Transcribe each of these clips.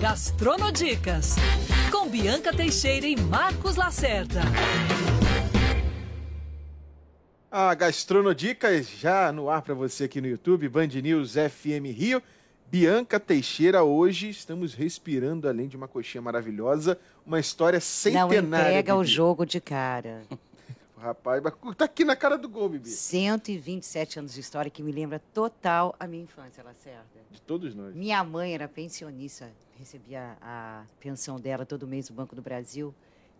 Gastronodicas, com Bianca Teixeira e Marcos Lacerda. A Gastronodicas já no ar para você aqui no YouTube, Band News FM Rio. Bianca Teixeira, hoje estamos respirando, além de uma coxinha maravilhosa, uma história centenária. Não entrega o jogo de cara. Rapaz, tá aqui na cara do gol, Bibi. 127 anos de história que me lembra total a minha infância, Lacerda. De todos nós. Minha mãe era pensionista, recebia a pensão dela todo mês do Banco do Brasil.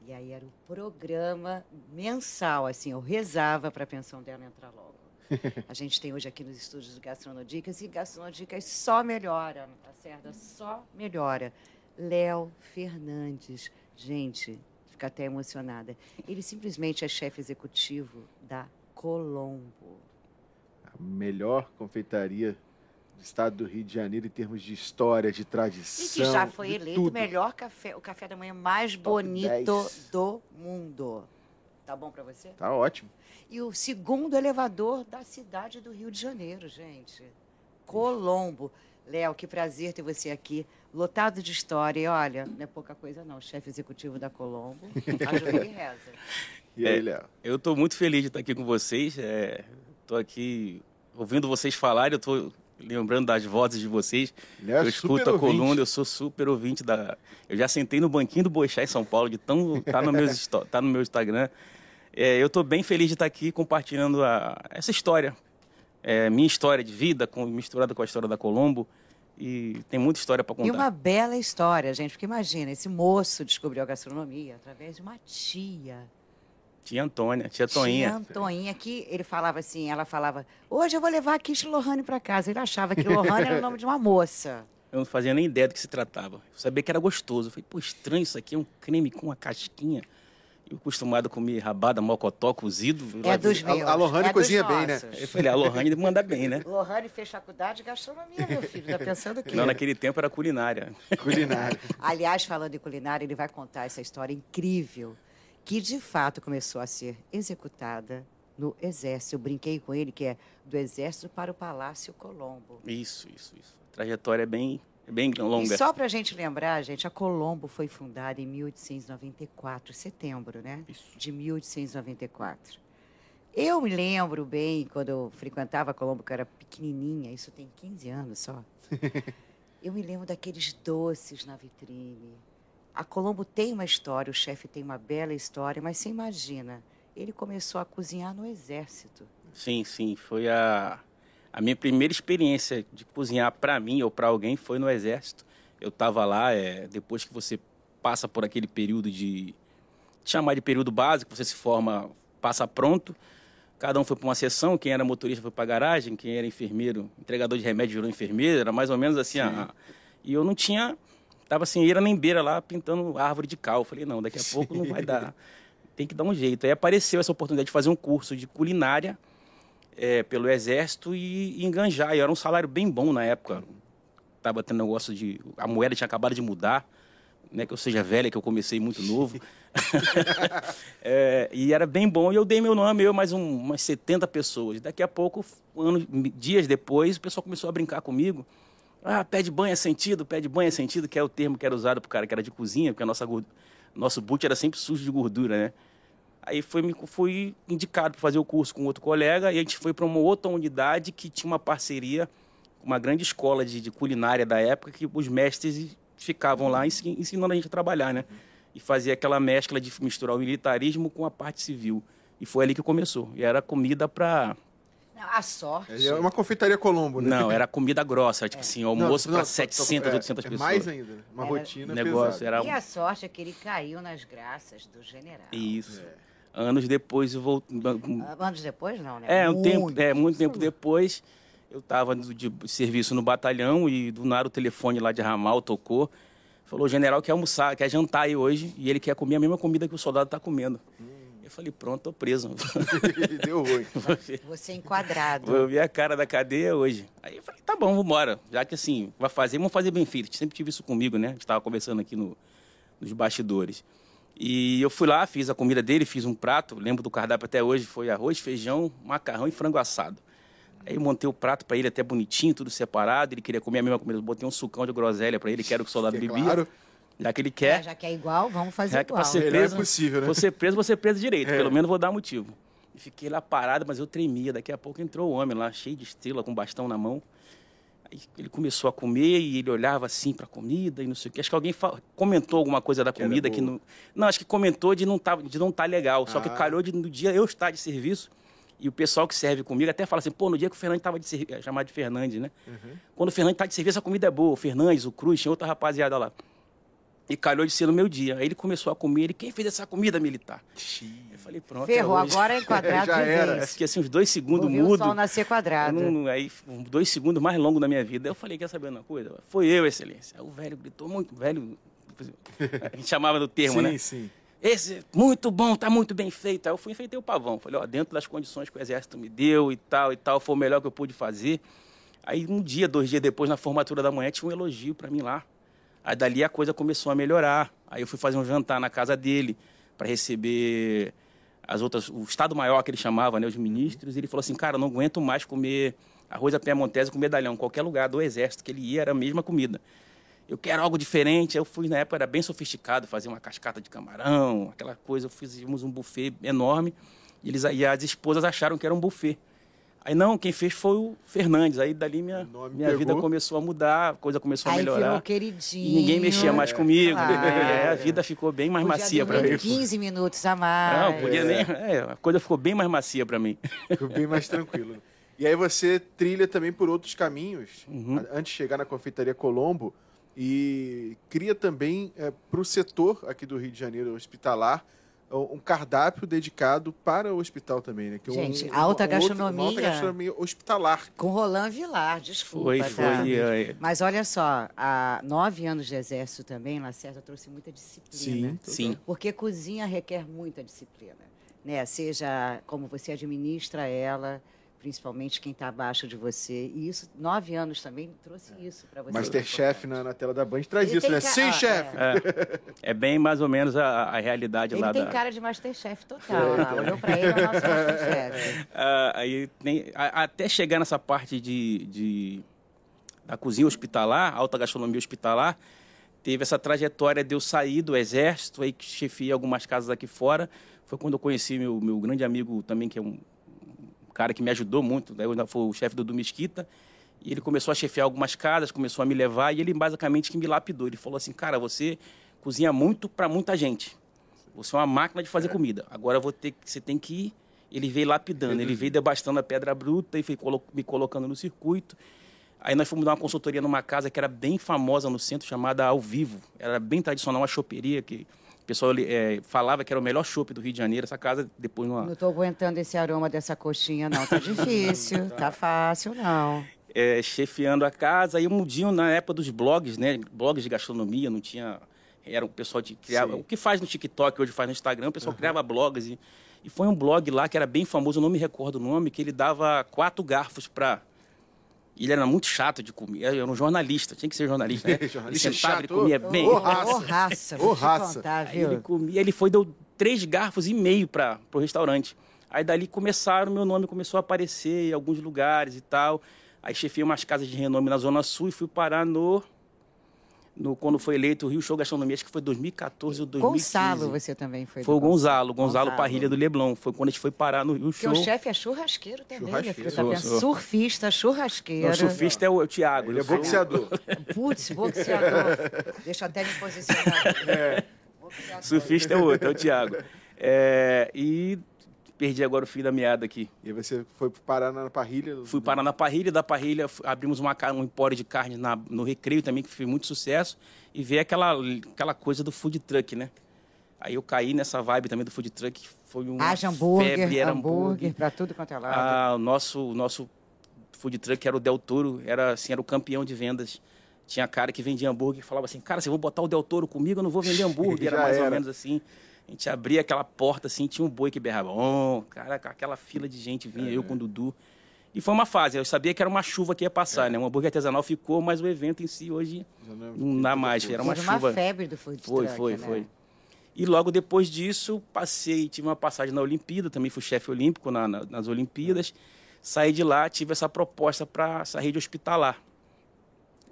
E aí era o programa mensal, assim, eu rezava para a pensão dela entrar logo. A gente tem hoje aqui nos estúdios do Gastronodicas e Gastronodicas só melhora, Lacerda, só melhora. Léo Fernandes, gente, fica até emocionada. Ele simplesmente é chefe executivo da Colombo. A melhor confeitaria do estado do Rio de Janeiro em termos de história, de tradição. E que já foi eleito o melhor café, o café da manhã mais Top bonito 10. do mundo. Tá bom para você? Tá ótimo. E o segundo elevador da cidade do Rio de Janeiro, gente. Colombo. Léo, que prazer ter você aqui, lotado de história. E olha, não é pouca coisa não, chefe executivo da Colombo. Ajuda e reza. E aí, Léo? É, eu estou muito feliz de estar aqui com vocês. Estou é, aqui ouvindo vocês falarem, eu estou lembrando das vozes de vocês. É eu escuto a coluna, eu sou super ouvinte da. Eu já sentei no banquinho do Boixá em São Paulo, de tão tá no meu, tá no meu Instagram. É, eu estou bem feliz de estar aqui compartilhando a, essa história, é, minha história de vida, com, misturada com a história da Colombo. E tem muita história para contar. E uma bela história, gente, porque imagina, esse moço descobriu a gastronomia através de uma tia. Tia Antônia, tia Toinha. Tia Antoinha, que ele falava assim, ela falava, hoje eu vou levar a Kish Lohane para casa. Ele achava que Lohane era o nome de uma moça. Eu não fazia nem ideia do que se tratava. Eu sabia que era gostoso. Eu falei, pô, estranho isso aqui, é um creme com uma casquinha. Eu acostumado a comer rabada, mocotó, cozido. É dos meus. A, a Lohane é cozinha bem, né? Eu falei, a Lohane manda bem, né? Lohane fez faculdade de gastronomia, meu filho. Tá pensando o quê? Não, naquele tempo era culinária. Culinária. Aliás, falando em culinária, ele vai contar essa história incrível que de fato começou a ser executada no Exército. Eu brinquei com ele que é do Exército para o Palácio Colombo. Isso, isso, isso. A trajetória é bem, bem longa. E só para a gente lembrar, gente, a Colombo foi fundada em 1894, setembro, né? Isso. De 1894. Eu me lembro bem, quando eu frequentava a Colombo, que eu era pequenininha, isso tem 15 anos só. eu me lembro daqueles doces na vitrine, a Colombo tem uma história, o chefe tem uma bela história, mas você imagina, ele começou a cozinhar no exército. Sim, sim, foi a, a minha primeira experiência de cozinhar para mim ou para alguém foi no exército. Eu estava lá, é, depois que você passa por aquele período de, chamar de período básico, você se forma, passa pronto. Cada um foi para uma sessão, quem era motorista foi para a garagem, quem era enfermeiro, entregador de remédio virou enfermeiro, era mais ou menos assim. A, e eu não tinha Tava assim, era nem beira lá pintando árvore de cal. Eu falei, não, daqui a pouco não vai dar. Tem que dar um jeito. Aí apareceu essa oportunidade de fazer um curso de culinária é, pelo Exército e, e enganjar. E era um salário bem bom na época. Tava tendo negócio de. A moeda tinha acabado de mudar. Né, que eu seja velha, que eu comecei muito novo. é, e era bem bom. E eu dei meu nome, eu mais um, umas 70 pessoas. Daqui a pouco, anos, dias depois, o pessoal começou a brincar comigo. Ah, pé de banho é sentido, pé de banho é sentido, que é o termo que era usado pro cara que era de cozinha, porque a nossa nosso boot era sempre sujo de gordura, né? Aí foi, fui indicado para fazer o curso com outro colega e a gente foi para uma outra unidade que tinha uma parceria com uma grande escola de, de, culinária da época que os mestres ficavam lá ensinando a gente a trabalhar, né? E fazia aquela mescla de misturar o militarismo com a parte civil. E foi ali que começou. E era comida para a sorte. É uma confeitaria Colombo, né? Não, era comida grossa, tipo é. assim, almoço para 700, é, 800 pessoas. mais ainda, né? uma era, rotina negócio era E a sorte é que ele caiu nas graças do general. Isso. É. Anos depois eu voltei. Anos depois não, né? É, um muito, tempo, é, muito tempo depois eu estava de serviço no batalhão e do nada o telefone lá de ramal tocou. Falou, o general quer almoçar, quer jantar aí hoje e ele quer comer a mesma comida que o soldado está comendo. Hum. Eu falei, pronto, tô preso. Deu ruim. Você enquadrado. Vou ver a cara da cadeia hoje. Aí eu falei, tá bom, vambora. Já que assim, vai fazer, vamos fazer bem feito. Sempre tive isso comigo, né? A gente tava conversando aqui no, nos bastidores. E eu fui lá, fiz a comida dele, fiz um prato, lembro do cardápio até hoje, foi arroz, feijão, macarrão e frango assado. Aí eu montei o prato para ele até bonitinho, tudo separado. Ele queria comer a mesma comida. Eu botei um sucão de groselha para ele, que era o que o soldado Que é bebia. claro. Já que ele quer. É, já que é igual, vamos fazer Já que igual. pra ser Melhor preso, possível, né? Você preso, você preso direito. É. Pelo menos vou dar motivo. E fiquei lá parado, mas eu tremia. Daqui a pouco entrou o homem lá, cheio de estrela, com bastão na mão. Ele começou a comer e ele olhava assim para a comida e não sei o que. Acho que alguém comentou alguma coisa da Que comida que não. Não, acho que comentou de não tá, de não tá legal. Só que Ah. calhou de no dia eu estar de serviço. E o pessoal que serve comigo até fala assim, pô, no dia que o Fernandes estava de serviço, chamado de Fernandes, né? Uhum. Quando o Fernandes tá de serviço, a comida é boa. O Fernandes, o Cruz, tinha outra rapaziada lá. E calhou de ser no meu dia. Aí ele começou a comer. Ele, quem fez essa comida militar? Eu falei, pronto. é Ferrou, hoje. agora é quadrado Já de era. Vez. fiquei assim uns dois segundos ver o mudo. sol nascer quadrado. não- aí, um, dois segundos mais longos da minha vida. Eu falei, quer saber uma coisa? Foi eu, excelência. Aí o velho gritou muito, velho. A gente chamava do termo, sim, né? sim. Esse, muito bom, tá muito bem feito. Aí eu fui e enfeitei o pavão. Falei, ó, dentro das condições que o exército me deu e tal e tal, foi o melhor que eu pude fazer. Aí um dia, dois dias depois, na formatura da manhã, tinha um elogio para mim lá. Aí dali a coisa começou a melhorar. Aí eu fui fazer um jantar na casa dele para receber as outras, o Estado Maior que ele chamava, né, os ministros. Ele falou assim, cara, não aguento mais comer arroz à piemontese com medalhão. Qualquer lugar do exército que ele ia era a mesma comida. Eu quero algo diferente. Eu fui, na época, era bem sofisticado, fazer uma cascata de camarão, aquela coisa. Fizemos um buffet enorme. E, eles, e as esposas acharam que era um buffet. Aí não, quem fez foi o Fernandes. Aí dali minha, minha pegou. vida começou a mudar, a coisa começou a Aí melhorar. virou queridinho. E ninguém mexia mais comigo. Claro. É, a vida ficou bem mais Podia macia para mim. 15 minutos a mais. Não, podia nem. é, a coisa ficou bem mais macia para mim. Ficou bem mais tranquilo. E aí você trilha também por outros caminhos, Uhum. antes de chegar na Confeitaria Colombo, e cria também para o setor aqui do Rio de Janeiro hospitalar um cardápio dedicado para o hospital também, né? Que é um- Gente, um- alta um outro- gastronomia. uma alta gastronomia hospitalar. Com Roland Vilar, desculpa. Foi, tá? foi. é, Mas olha só, há nove anos de exército também, Lacerda trouxe muita disciplina. Sim. Sim. Porque cozinha requer muita disciplina. Né? Seja como você administra ela, principalmente quem está abaixo de você. E isso, nove anos também trouxe isso para você. Masterchef na, na tela da Band traz Ele isso, tem né? ca- Sim, ah, chefe! é. É bem mais ou menos a, a realidade Ele lá tem da. cara de Masterchef total. lá. Olhou para ele, é o nosso Masterchef. Ah, aí tem- a- até chegar nessa parte de, de- da cozinha hospitalar, alta gastronomia hospitalar, teve essa trajetória de eu sair do exército, aí que chefiei algumas casas aqui fora. Foi quando eu conheci meu, meu grande amigo também, que é um cara que me ajudou muito, né? Foi o chefe do Mesquita. E ele começou a chefiar algumas casas, começou a me levar, e ele basicamente que me lapidou. Ele falou assim, cara, você cozinha muito para muita gente. Você é uma máquina de fazer comida. Agora ter, você tem que ir. Ele veio lapidando, ele veio debastando a pedra bruta e foi me colocando no circuito. Aí nós fomos dar uma consultoria numa casa que era bem famosa no centro, chamada Ao Vivo. Era bem tradicional, uma choperia que o pessoal eh, falava que era o melhor chopp do Rio de Janeiro. Essa casa, depois, numa, Não estou aguentando esse aroma dessa coxinha, não. Tá difícil, tá fácil, não. é, chefiando a casa. E um dia, na época dos blogs, né? Blogs de gastronomia, não tinha. Era o pessoal de criava. Sim. O que faz no TikTok, hoje faz no Instagram, o pessoal criava blogs. E, e foi um blog lá que era bem famoso, eu não me recordo o nome, que ele dava quatro garfos para. Ele era muito chato de comer. Era um jornalista, tinha que ser jornalista, né? Jornalista ele sentava, chato. ele comia bem. Ô, raça. ô, raça. Ô, raça. contar, Aí ele comia, ele foi deu três garfos e meio para o restaurante. Aí dali começaram, meu nome começou a aparecer em alguns lugares e tal. Aí chefiei umas casas de renome na Zona Sul e fui parar no, no quando foi eleito o Rio Show Gastronomia, acho que foi 2014 ou 2015. Gonçalo, você também foi. Foi o do Gonzalo, Gonzalo Parrilha do Leblon. Foi quando a gente foi parar no Rio Porque Show. o chefe é churrasqueiro também, minha Churrasqueiro. filha. Tá Sou. Surfista, churrasqueiro. O surfista é o, é o Thiago. Ele é boxeador. Putz, boxeador. Deixa eu até me posicionar. Boxeador. Surfista é o outro, é o Thiago. É, e perdi agora o fio da meada aqui. E aí você foi parar na parrilha. Fui parar na parrilha, da parrilha abrimos uma, um empório de carne na- no Recreio também, que fez muito sucesso, e veio aquela, aquela coisa do food truck, né? Aí eu caí nessa vibe também do food truck, foi um Haja hambúrguer, febre, era hambúrguer, pra tudo quanto é lado. Ah, o nosso, nosso food truck era o Del Toro, era, assim, era o campeão de vendas. Tinha cara que vendia hambúrguer e falava assim, cara, vocês vão botar o Del Toro comigo, eu não vou vender hambúrguer. Era mais ou era. menos assim. A gente abria aquela porta assim, tinha um boi que berrava. Oh, cara, aquela fila de gente vinha, eu com o Dudu. E foi uma fase, eu sabia que era uma chuva que ia passar, né? Um hambúrguer artesanal ficou, mas o evento em si hoje não é- dá mais. Era uma Teve uma chuva. febre do food Foi, truck, foi, né? foi. E logo depois disso, passei, tive uma passagem na Olimpíada, também fui chefe olímpico na- na- nas Olimpíadas. Saí de lá, tive essa proposta para essa rede hospitalar.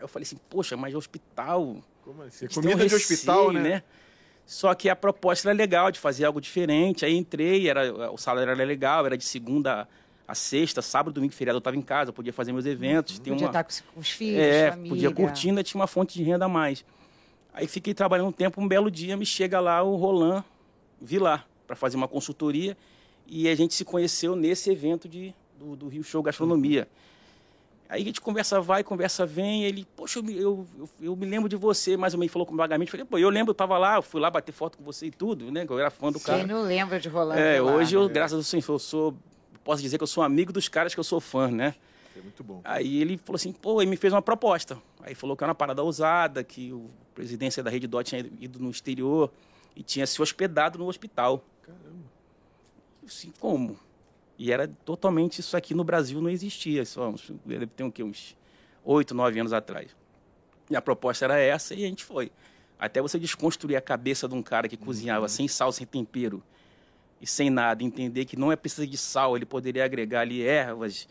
Eu falei assim, poxa, mas hospital. Como assim? têm Comida um de hospital, receio, né? Só que a proposta era legal, de fazer algo diferente. Aí entrei, era, o salário era legal, era de segunda a sexta, sábado, domingo, feriado eu estava em casa, podia fazer meus eventos. Tem Podia uma... estar com os- filhos, É, família. podia curtir, ainda tinha uma fonte de renda a mais. Aí fiquei trabalhando um tempo, um belo dia me chega lá o Roland Vilar para fazer uma consultoria e a gente se conheceu nesse evento de, do, do Rio Show Gastronomia. Aí a gente conversa vai, conversa vem, ele, poxa, eu, me- eu, eu, eu me lembro de você, mais ou menos falou com vagamente, falei, pô, eu lembro, eu tava lá, eu fui lá bater foto com você e tudo, né, que eu era fã do Quem cara. não lembra de Rolando É, Vilar, hoje eu, né? graças ao Senhor, eu sou, posso dizer que eu sou amigo dos caras que eu sou fã, né? É muito bom. Aí ele falou assim, pô, ele me fez uma proposta. Aí falou que era uma parada ousada, que o presidência da Rede Dó tinha ido no exterior e tinha se hospedado no hospital. Caramba. Eu Assim, como? E era totalmente isso aqui no Brasil não existia. Só uns, deve ter um, quê? uns oito, nove anos atrás. E a proposta era essa e a gente foi. Até você desconstruir a cabeça de um cara que cozinhava sem sal, sem tempero e sem nada, entender que não é preciso de sal, ele poderia agregar ali ervas,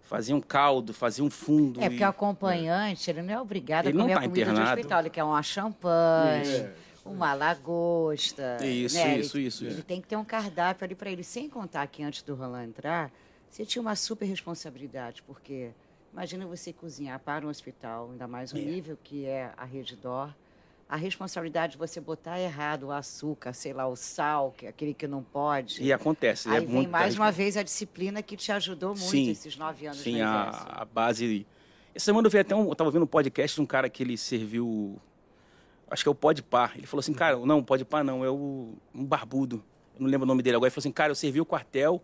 fazer um caldo, fazer um fundo. É, porque e- o acompanhante, ele não é obrigado Ele a não comer tá a comida internado. de hospital. Ele quer uma champanhe, É. uma lagosta. Isso, né? isso, ele, isso, Ele isso. tem que ter um cardápio ali para ele. Sem contar que antes do Roland entrar, você tinha uma super responsabilidade, porque imagina você cozinhar para um hospital, ainda mais o É. nível que é a Rede Dor. A responsabilidade de você botar errado o açúcar, sei lá, o sal, que é aquele que não pode. E acontece. Aí é vem mais uma vez a disciplina que te ajudou muito Sim. esses nove anos Sim, a, a base. Essa semana eu vi até um. Eu tava vendo um podcast de um cara que ele serviu. Acho que é o Pode Par. Ele falou assim, cara, não, o Pode Par não, é o, um barbudo. Eu não lembro o nome dele agora. Ele falou assim, cara, eu servi o quartel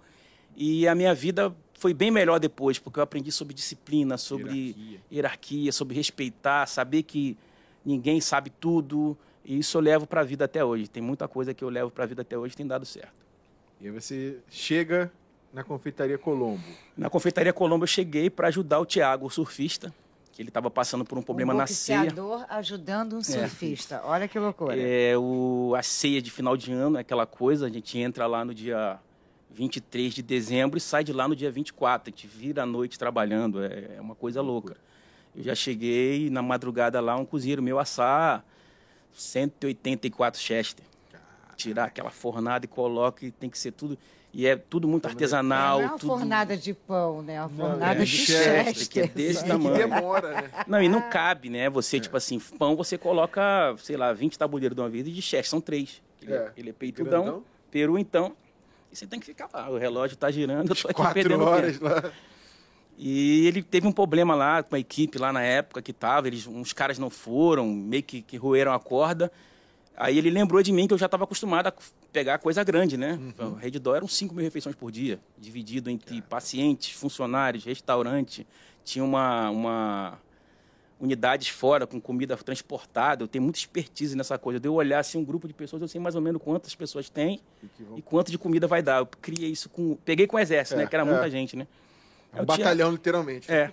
e a minha vida foi bem melhor depois, porque eu aprendi sobre disciplina, sobre Hierarquia. hierarquia, sobre respeitar, saber que ninguém sabe tudo. E isso eu levo para a vida até hoje. Tem muita coisa que eu levo para a vida até hoje tem dado certo. E aí você chega na confeitaria Colombo. Na confeitaria Colombo eu cheguei para ajudar o Tiago, o surfista, que ele estava passando por um problema um na ceia. boxeador ajudando um surfista. Olha que loucura. É, o, a ceia de final de ano, é aquela coisa, a gente entra lá no dia 23 de dezembro e sai de lá no dia 24. A gente vira a noite trabalhando, é, é uma coisa louca. Eu já cheguei na madrugada lá, um cozinheiro meu assar 184 Chester. Tirar aquela fornada e coloca e tem que ser tudo. E é tudo muito É, artesanal. não é uma tudo... fornada de pão, né? É uma fornada é de de chester. chester, que é desse E que tamanho. demora, né? Não, e não cabe, né? Você, tipo assim, pão você coloca, sei lá, 20 tabuleiros de uma vez e de chefe, são três. Ele é, É. ele é peitudão, Grandão. peru então. E você tem que ficar lá. O relógio tá girando, eu tô aqui Quatro perdendo horas tempo. lá. E ele teve um problema lá com a equipe lá na época que tava, eles, uns caras não foram, meio que, que roeram a corda. Aí ele lembrou de mim que eu já estava acostumado a pegar coisa grande, né? Uhum. O Rede Dó eram 5 mil refeições por dia, dividido entre pacientes, funcionários, restaurante. Tinha uma, uma unidades fora com comida transportada. Eu tenho muita expertise nessa coisa. De eu olhar assim um grupo de pessoas, eu sei mais ou menos quantas pessoas tem E vão- e quanto de comida vai dar. Eu criei isso com. Peguei com o exército, É, né? Que era é. muita gente, né? É um Thiago- batalhão, literalmente. é.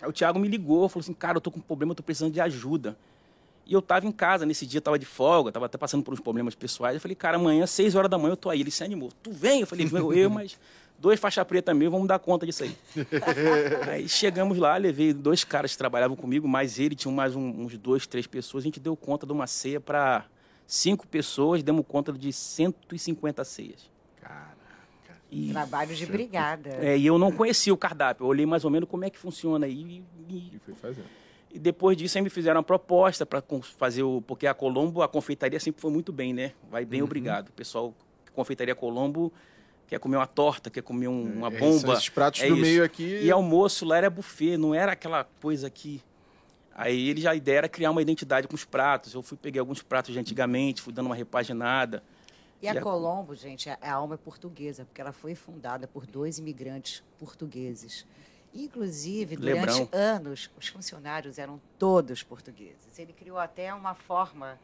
Aí o Thiago me ligou, falou assim, cara, eu tô com um problema, eu tô precisando de ajuda. E eu tava em casa nesse dia, tava de folga, tava até passando por uns problemas pessoais. Eu falei, cara, amanhã, seis horas da manhã, eu tô aí. Ele se animou. Tu vem? Eu falei, eu, eu mas dois faixa preta meio, vamos dar conta disso aí. aí chegamos lá, levei dois caras que trabalhavam comigo, mais ele, tinha mais um- uns dois, três pessoas. A gente deu conta de uma ceia para cinco pessoas, demos conta de 150 ceias. Caraca. E, Trabalho de brigada. é, e eu não conhecia o cardápio, eu olhei mais ou menos como é que funciona. E, e, E foi fazendo. E depois disso aí me fizeram uma proposta para fazer o. Porque a Colombo, a confeitaria sempre foi muito bem, né? Vai bem, obrigado. O pessoal, confeitaria Colombo, quer comer uma torta, quer comer um- uma É, bomba. esses pratos é do isso. meio aqui. E almoço lá era buffet, não era aquela coisa que. Aí ele já a ideia era criar uma identidade com os pratos. Eu fui peguei alguns pratos de antigamente, fui dando uma repaginada. E a E a- Colombo, gente, a, a alma é portuguesa, porque ela foi fundada por dois imigrantes portugueses. Inclusive, durante Lebrão. anos, os funcionários eram todos portugueses. Ele criou até uma forma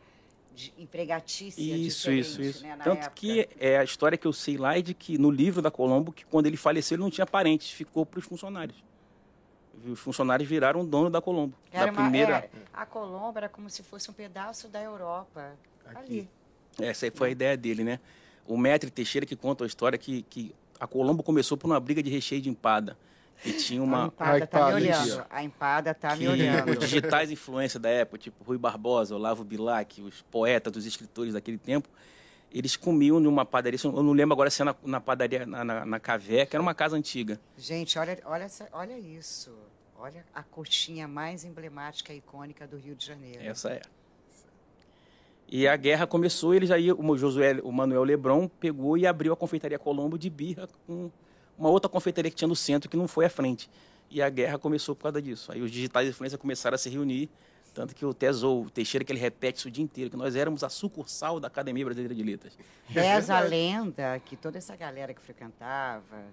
de empregatícia Isso, diferente, isso, isso. Né, Tanto época. que é a história que eu sei lá é de que no livro da Colombo, que quando ele faleceu, ele não tinha parentes, ficou para os funcionários. Os funcionários viraram dono da Colombo. Era da uma- primeira. é, a Colombo era como se fosse um pedaço da Europa. Aqui. Ali. Essa aí foi a ideia dele, né? O Mestre Teixeira que conta a história que, que a Colombo começou por uma briga de recheio de empada. E tinha A uma. empada A tá me empada, olhando. A empada tá me que olhando. os digitais influência da época, tipo Rui Barbosa, Olavo Bilac, os poetas, os escritores daquele tempo, eles comiam numa padaria, eu não lembro agora se é na, na padaria, na, na, na Cavé, que era uma casa antiga. Gente, olha, olha, essa- olha isso. Olha a coxinha mais emblemática e icônica do Rio de Janeiro. Essa é. E a guerra começou, ele já ia, o Josué, o Manuel Lebron pegou e abriu a confeitaria Colombo de birra com uma outra confeitaria que tinha no centro que não foi à frente. E a guerra começou por causa disso. Aí os digitais de influência começaram a se reunir, tanto que o Tesou, o Teixeira, que ele repete isso o dia inteiro, que nós éramos a sucursal da Academia Brasileira de Letras. Reza a lenda que toda essa galera que frequentava,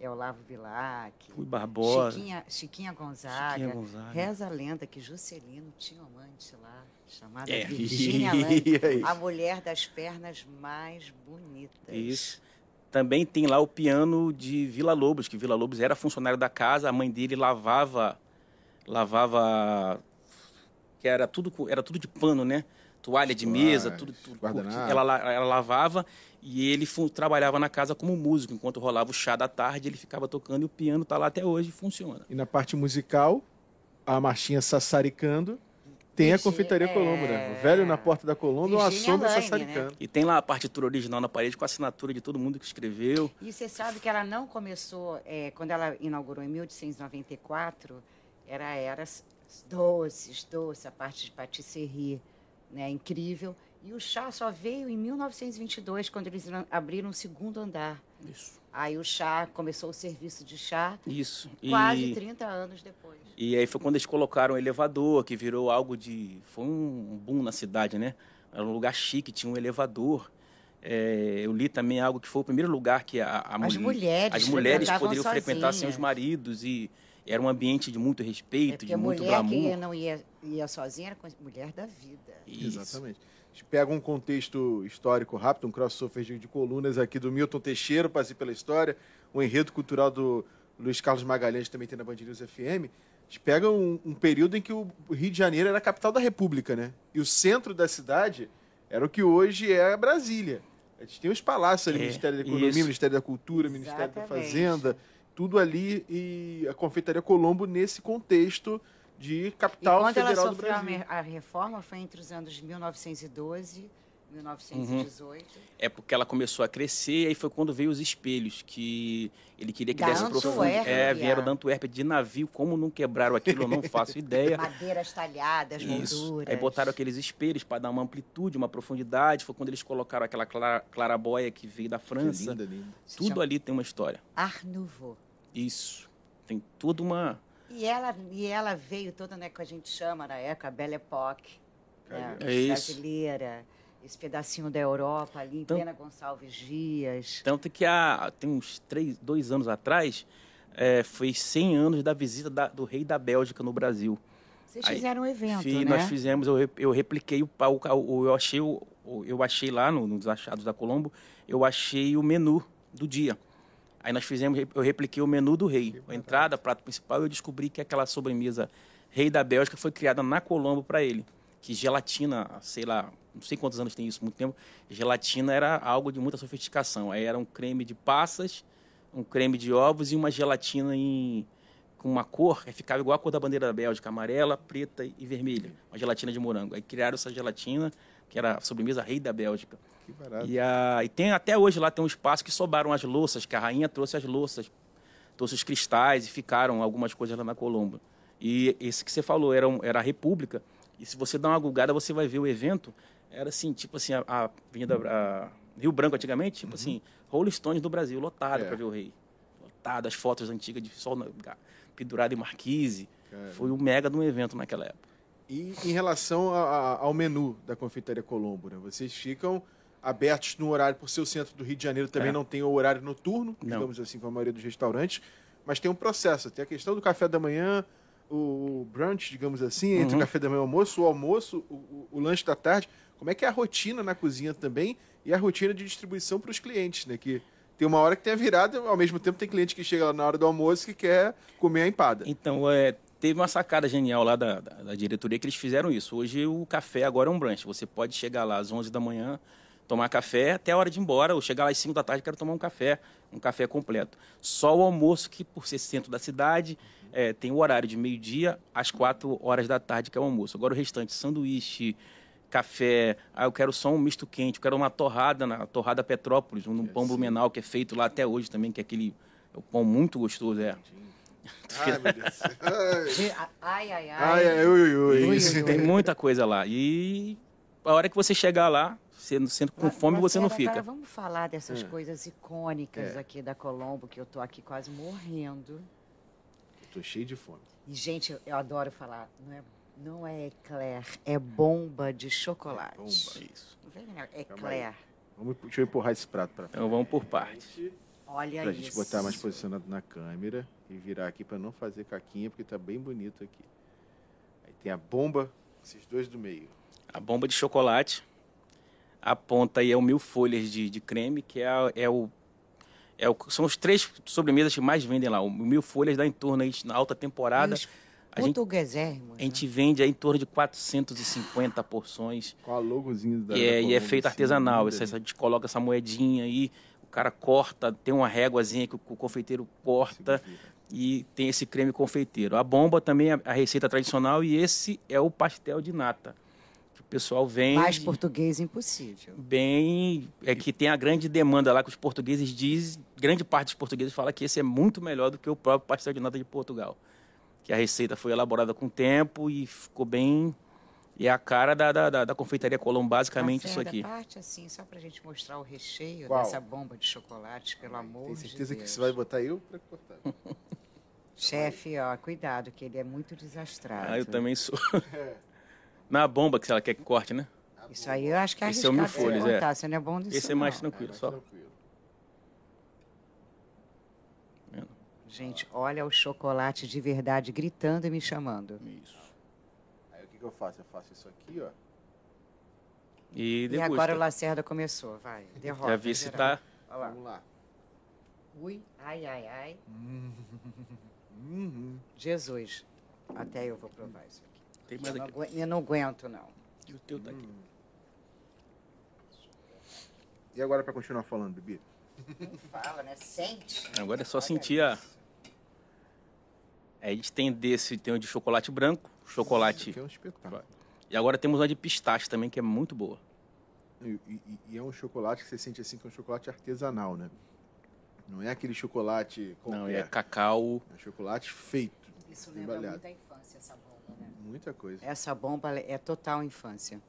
é Olavo Bilac, Rui Barbosa, Chiquinha, Chiquinha Gonzaga, Chiquinha Gonzaga. reza a lenda que Juscelino tinha uma amante lá, chamada É. Virgínia Lange, a mulher das pernas mais bonitas. Isso. Também tem lá o piano de Vila Lobos, que Vila Lobos era funcionário da casa, a mãe dele lavava lavava que era tudo era tudo de pano, né? Toalha de mesa, tudo, tudo ela, la- ela lavava e ele trabalhava na casa como músico, enquanto rolava o chá da tarde, ele ficava tocando e o piano tá lá até hoje e funciona. E na parte musical, a marchinha sassaricando, tem a confeitaria Colombo, né? O velho na porta da Colombo, uma Virgínia sombra Lange, sassaricando. E tem lá a partitura original na parede com a assinatura de todo mundo que escreveu. E você sabe que ela não começou, é, quando ela inaugurou em 1894, era eras doces, doce, a parte de patisserie, né, incrível. E o chá só veio em 1922, quando eles abriram o segundo andar. Isso. Aí o chá, começou o serviço de chá, Isso. quase E- 30 anos depois. E aí foi quando eles colocaram o elevador, que virou algo de. Foi um boom na cidade, né? Era um lugar chique, tinha um elevador. É, eu li também algo que foi o primeiro lugar que a, a As mul- mulheres as mulheres poderiam frequentar sem os sozinhas. maridos e era um ambiente de muito É respeito, porque de a muito mulher que glamour. não ia, ia sozinha era mulher da vida. Isso. Exatamente. A gente pega um contexto histórico rápido, um crossover de, de colunas aqui do Milton Teixeira, passei pela história, o enredo cultural do Luiz Carlos Magalhães, também tem na Band News FM. A gente pega um, um período em que o Rio de Janeiro era a capital da República, né? E o centro da cidade era o que hoje é Brasília. A gente tem os palácios ali, É, Ministério da Economia, isso. Ministério da Cultura, Ministério da Exatamente. Fazenda, tudo ali e a Confeitaria Colombo nesse contexto de E capital quando ela federal do sofreu a, Brasil. a reforma foi entre os anos de 1912 e 1918. É porque ela começou a crescer e aí foi quando veio os espelhos, que ele queria que Da desse profundidade. É, vieram da Antuérpia de navio, como não quebraram aquilo, eu não faço ideia. Madeiras talhadas, Isso. molduras. Aí botaram aqueles espelhos para dar uma amplitude, uma profundidade. Foi quando eles colocaram aquela clara- clarabóia que veio da Que França. linda, linda. Se Tudo chama ali tem uma história. Art Nouveau. Isso. Tem toda uma. E ela, e ela veio toda, né, que a gente chama na época, a Belle Époque, né, É isso. brasileira, esse pedacinho da Europa ali, em Então- plena Gonçalves Dias. Tanto que há, tem uns três, dois anos atrás, é, foi 100 anos da visita da- do rei da Bélgica no Brasil. Vocês Aí, fizeram um evento, Fi- né? Nós fizemos, eu, eu repliquei o eu achei, o- eu achei lá no- nos achados da Colombo, eu achei o menu do dia. Aí nós fizemos, eu repliquei o menu do rei. A entrada, prato principal, eu descobri que aquela sobremesa Rei da Bélgica foi criada na Colombo para ele. Que gelatina, sei lá, não sei quantos anos tem isso, muito tempo, gelatina era algo de muita sofisticação. Aí era um creme de passas, um creme de ovos e uma gelatina em com uma cor que ficava igual a cor da bandeira da Bélgica, amarela, preta e vermelha, uma gelatina de morango. Aí criaram essa gelatina, que era a sobremesa Rei da Bélgica. Que barato. E, a, e tem até hoje lá tem um espaço que sobraram as louças, que a rainha trouxe as louças, trouxe os cristais e ficaram algumas coisas lá na Colombo. E esse que você falou era, um- era a República. E se você dá uma gulgada, você vai ver o evento. Era assim, tipo assim, a, a Avenida a Rio Branco antigamente, tipo assim, Rolling Stones do Brasil, lotado É. para ver o rei. Lotado, as fotos antigas de sol pendurado em marquise. Cara. Foi um mega de um evento naquela época. E em relação a- a- ao menu da Confeitaria Colombo, né? Vocês ficam abertos no horário, por ser o centro do Rio de Janeiro também É. não tem o horário noturno, Não. digamos assim, como a maioria dos restaurantes, mas tem um processo. Tem a questão do café da manhã, o brunch, digamos assim, entre o Uhum. café da manhã e o almoço, o almoço, o, o- o lanche da tarde. Como é que é a rotina na cozinha também e a rotina de distribuição para os clientes, né? Que tem uma hora que tem a virada, ao mesmo tempo tem cliente que chega lá na hora do almoço que quer comer a empada. Então, é, teve uma sacada genial lá da, da, da diretoria que eles fizeram isso. Hoje o café agora é um brunch. Você pode chegar lá às 11 da manhã, tomar café até a hora de ir embora. Eu chegar lá às 5 da tarde, quero tomar um café, um café completo. Só o almoço, que por ser centro da cidade, é, tem o horário de meio-dia às 4 horas da tarde, que é o almoço. Agora o restante, sanduíche, café, ah, eu quero só um misto quente, eu quero uma torrada, na torrada Petrópolis, um pão blumenau que é feito lá até hoje também, que é aquele é um pão muito gostoso, é. Ai, meu Deus. Ai, Ai, ai, ai. ai, ui, ui, ui. Ui, Isso. ui, Tem muita coisa lá. E a hora que você chegar lá, sendo, sendo com fome, você não fica. Agora vamos falar dessas Hum. coisas icônicas É. aqui da Colombo, que eu tô aqui quase morrendo. Tô cheio de fome. E, gente, eu, eu adoro falar, não é, não é eclair, é bomba de chocolate. Bomba. Isso. Eclair. Vamos, deixa eu empurrar esse prato pra Então vamos por parte. Olha Pra isso. gente botar mais posicionado na câmera e virar aqui pra não fazer caquinha, porque tá bem bonito aqui. Aí tem a bomba, esses dois do meio. A bomba de chocolate. A ponta aí é o mil folhas de, de creme, que é, a- é o. É o, são os três sobremesas que mais vendem lá. O mil folhas dá em torno aí, na alta temporada. A gente, a gente vende aí em torno de 450 porções. Com a logozinho da. E da é, e é feito artesanal. linda, Essa- a gente coloca essa moedinha aí, o cara corta, tem uma réguazinha que o, o confeiteiro corta Segura. E tem esse creme confeiteiro. A bomba também é a receita tradicional e esse é o pastel de nata. Que o pessoal vende Mais português impossível. bem. É que tem a grande demanda lá que os portugueses dizem, grande parte dos portugueses fala que esse é muito melhor do que o próprio pastel de nata de Portugal. Que a receita foi elaborada com tempo e ficou bem. E é a cara da, da, da, da confeitaria Colombo, basicamente isso Lacerda, aqui. parte assim, só pra gente mostrar o recheio Qual? dessa bomba de chocolate, pelo amor Tem de certeza que você vai botar eu pra cortar? Chefe, ó, cuidado, que ele é muito desastrado. Ah, eu também sou. Na bomba que ela quer que corte, né? Isso aí eu acho que é Esse é o mil folhas, é. você não é bom disso Esse é mais não. tranquilo, mais só. tranquilo. Gente, olha o chocolate de verdade gritando e me chamando. Isso. Aí o que, que eu faço? Eu faço isso aqui, ó. E E agora o Lacerda começou, vai, derrota. Já vi se tá. Olha lá. Vamos lá. Ui, ai, ai, ai. Uhum. Jesus, até eu vou provar isso aqui. Tem Eu mais não, aqui. agu- eu não aguento, não. E o teu tá aqui. E agora pra continuar falando, Bibi? Não fala, né? Sente. Agora é só Olha sentir a. isso. Aí a gente tem desse, tem o de chocolate branco, chocolate. Que é um espetáculo. E agora temos uma de pistache também, que é muito boa. E, e- e é um chocolate que você sente assim que é um chocolate artesanal, né? Não é aquele chocolate qualquer. Não, é cacau. É chocolate feito. Isso lembra balhado. muito a infância, essa bomba, né? Muita coisa. Essa bomba é total infância.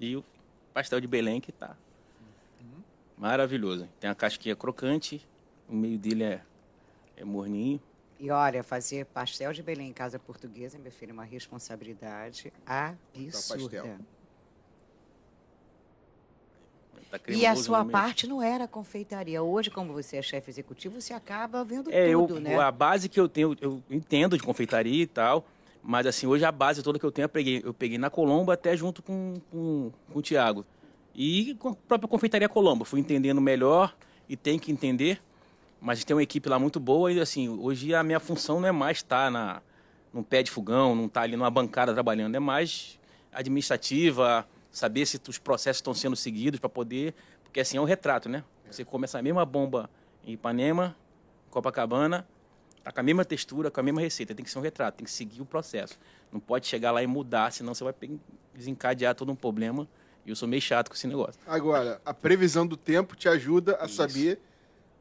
E o pastel de Belém que tá. Maravilhoso. Tem a casquinha crocante, o meio dele é, é morninho. E olha, fazer pastel de Belém em casa portuguesa, meu filho, é uma responsabilidade absurda. pastel. Tá E a sua parte não era confeitaria. Hoje, como você é chefe executivo, você acaba vendo É, eu, tudo, né? a base que eu tenho, eu entendo de confeitaria e tal, mas assim, hoje a base toda que eu tenho, eu peguei, eu peguei na Colombo até junto com, com, com o Thiago. E com a própria confeitaria Colombo. Fui entendendo melhor e tem que entender, mas tem uma equipe lá muito boa e assim, hoje a minha função não é mais estar na, num pé de fogão, não estar ali numa bancada trabalhando, é mais administrativa, saber se os processos estão sendo seguidos para poder, porque assim é um retrato, né? Você come essa mesma bomba em Ipanema, Copacabana, tá com a mesma textura, com a mesma receita, tem que ser um retrato, tem que seguir o processo. Não pode chegar lá e mudar, senão você vai desencadear todo um problema. E eu sou meio chato com esse negócio. Agora, a previsão do tempo te ajuda a Isso. saber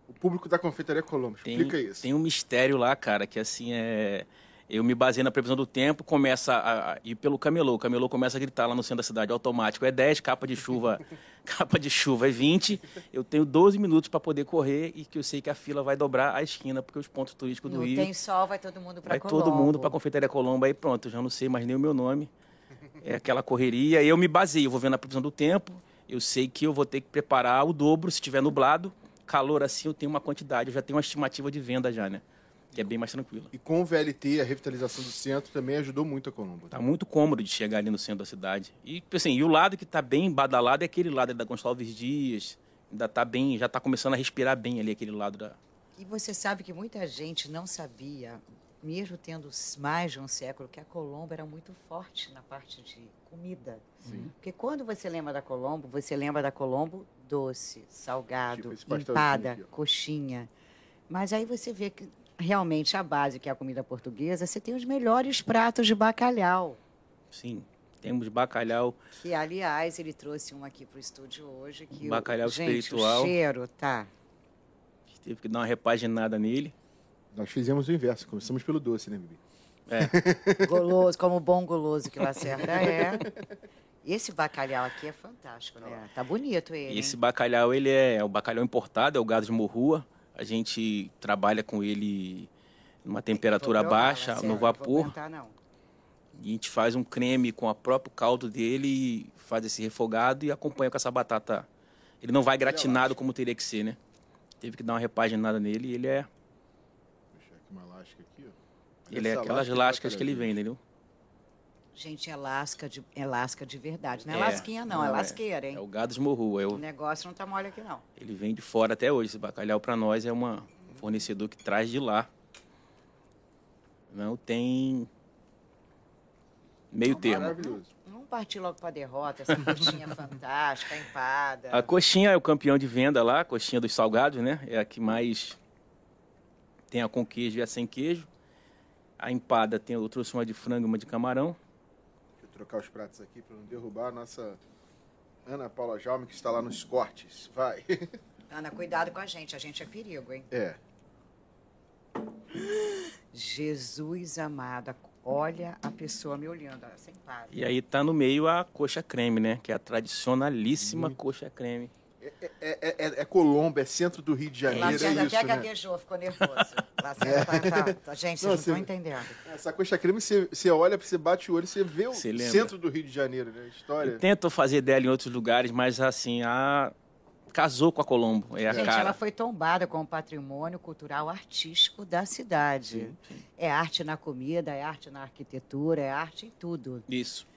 o público da Confeitaria Colombo. Tem, Explica isso. tem um mistério lá, cara, que assim é. Eu me baseei na previsão do tempo, começa a, a ir pelo camelô. O camelô começa a gritar lá no centro da cidade, automático. É 10, capa de chuva, capa de chuva é 20. Eu tenho 12 minutos para poder correr e que eu sei que a fila vai dobrar a esquina, porque os pontos turísticos do não Rio. tem sol, vai todo mundo para Vai todo mundo para a Confeitaria Colombo, aí pronto, eu já não sei mais nem o meu nome. É aquela correria. Eu me baseio, eu vou vendo a previsão do tempo, eu sei que eu vou ter que preparar o dobro se estiver nublado. Calor assim, eu tenho uma quantidade, eu já tenho uma estimativa de venda já, né? Que é bem mais tranquilo. E com o VLT, a revitalização do centro também ajudou muito a Colombo. Tá muito cômodo de chegar ali no centro da cidade. E assim, e o lado que tá bem badalado é aquele lado da Gonçalves Dias. Ainda tá bem, já tá começando a respirar bem ali aquele lado da. E você sabe que muita gente não sabia mesmo tendo mais de um século, que a Colombo era muito forte na parte de comida. Sim. Porque quando você lembra da Colombo, você lembra da Colombo doce, salgado, Tipo empada, aqui, coxinha. Mas aí você vê que realmente a base, que é a comida portuguesa, você tem os melhores pratos de bacalhau. Sim, temos bacalhau. Que, aliás, ele trouxe um aqui para o estúdio hoje. Que o- Bacalhau gente, espiritual. O cheiro, tá. Teve que dar uma repaginada nele. Nós fizemos o inverso, começamos pelo doce, né, Bibi? É, Goloso, como bom goloso que Lacerda é. Esse bacalhau aqui é fantástico, né? Tá bonito ele. E esse hein? bacalhau, ele é, é o bacalhau importado, é o gado de morrua. A gente trabalha com ele numa temperatura Vou baixa, Lacerda, no não vou vapor. E a gente faz um creme com o próprio caldo dele, e faz esse refogado e acompanha com essa batata. Ele não vai gratinado como teria que ser, né? Teve que dar uma repaginada nele e ele é, Deixa aqui uma lasca aqui, ó. Ele é aquelas lascas que ele vem, entendeu? Gente, é lasca de, é lasca de verdade. Não é, É, lasquinha, não, é não, é. lasqueira, hein? É o gado de morrua. É O o, negócio não tá mole aqui, não. ele vem de fora até hoje. Esse bacalhau para nós é uma, um fornecedor que traz de lá. Não tem meio termo. Maravilhoso. Vamos partir logo pra derrota, essa coxinha fantástica, empada. A coxinha é o campeão de venda lá, a coxinha dos salgados, né? É a que mais tem a com queijo e a sem queijo. A empada tem, eu trouxe uma de frango e uma de camarão. Trocar os pratos aqui para não derrubar a nossa Ana Paula Jaume, que está lá nos cortes. Vai. Ana, cuidado com a gente, a gente é perigo, hein? É. Jesus amado, olha a pessoa me olhando, sem para. E aí tá no meio a coxa creme, né? Que é a tradicionalíssima coxa creme. É, é, é- é Colombo, é centro do Rio de Janeiro, é, Lacerda isso, até né? gaguejou, ficou nervoso. Lacerda tá, tá, tá- Gente, Não, vocês não estão entendendo. Essa coxa creme, você, você olha, você bate o olho, você vê o Você centro do Rio de Janeiro, né? História. Eu tento fazer dela em outros lugares, mas assim, a casou com a Colombo, é a Gente, cara. ela foi tombada como patrimônio cultural artístico da cidade. Sim, sim. É arte na comida, é arte na arquitetura, é arte em tudo. Isso.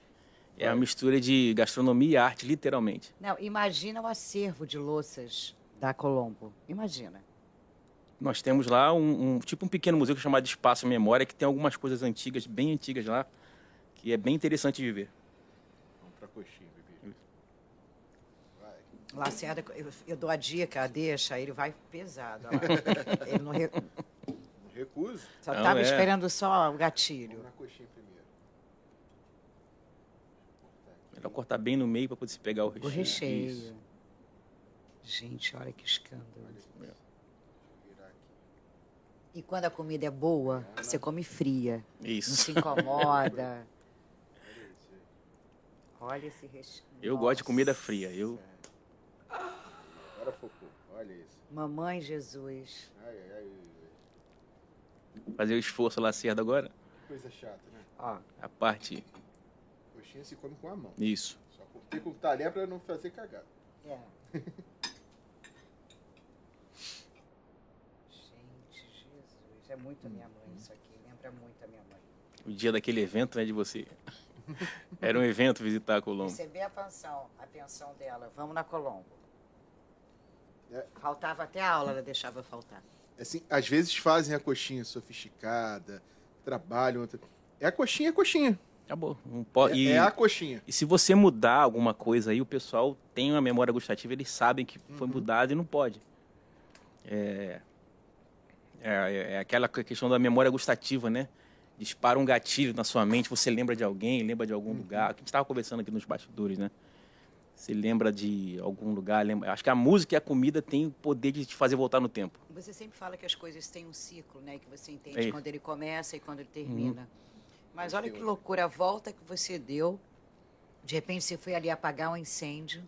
É a mistura de gastronomia e arte, literalmente. Não, imagina o acervo de louças da Colombo. Imagina. Nós temos lá um, um- tipo um pequeno museu que é chamado Espaço Memória, que tem algumas coisas antigas, bem antigas lá, que é bem interessante de ver. Vamos pra coxinha, bebê. Vai. Lacerda, eu, eu dou a dica, deixa, ele vai pesado. lá. Ele não re- Não recuso. só Não, estava é. esperando só o Vamos gatilho. na coxinha primeiro. Melhor cortar bem no meio para poder se pegar o recheio. O recheio. Isso. Gente, olha que escândalo. Virar aqui. E quando a comida é boa, você come fria. Não Isso. se incomoda. Olha esse recheio. Eu gosto de comida fria. Eu Agora focou. Olha isso. Mamãe Jesus. Ai, ai, ai. fazer o esforço Lacerda agora. Que coisa chata, né? Ó, A parte. Coxinha se come com a mão. Isso. Só cortei com o talher pra não fazer cagada. é. Gente, Jesus. É muito a minha mãe isso aqui. Lembra muito a minha mãe. O dia daquele evento, né, de você. Era um evento visitar a Colombo. Receber a pensão, a pensão dela. Vamos na Colombo. É. Faltava até a aula, ela deixava faltar. Assim, às vezes fazem a coxinha sofisticada, trabalham. outra- É a coxinha, é a coxinha. Acabou. Não pode... É, e, é a coxinha. e se você mudar alguma coisa aí, o pessoal tem uma memória gustativa, eles sabem que foi mudado e não pode. É, é, é aquela questão da memória gustativa, né? Dispara um gatilho na sua mente, você lembra de alguém, lembra de algum lugar. Que a gente estava conversando aqui nos bastidores, né? Você lembra de algum lugar, lembra... acho que a música e a comida têm o poder de te fazer voltar no tempo. Você sempre fala que as coisas têm um ciclo, né? Que você entende É quando ele começa e quando ele termina. Mas olha que loucura, a volta que você deu. De repente você foi ali apagar um incêndio.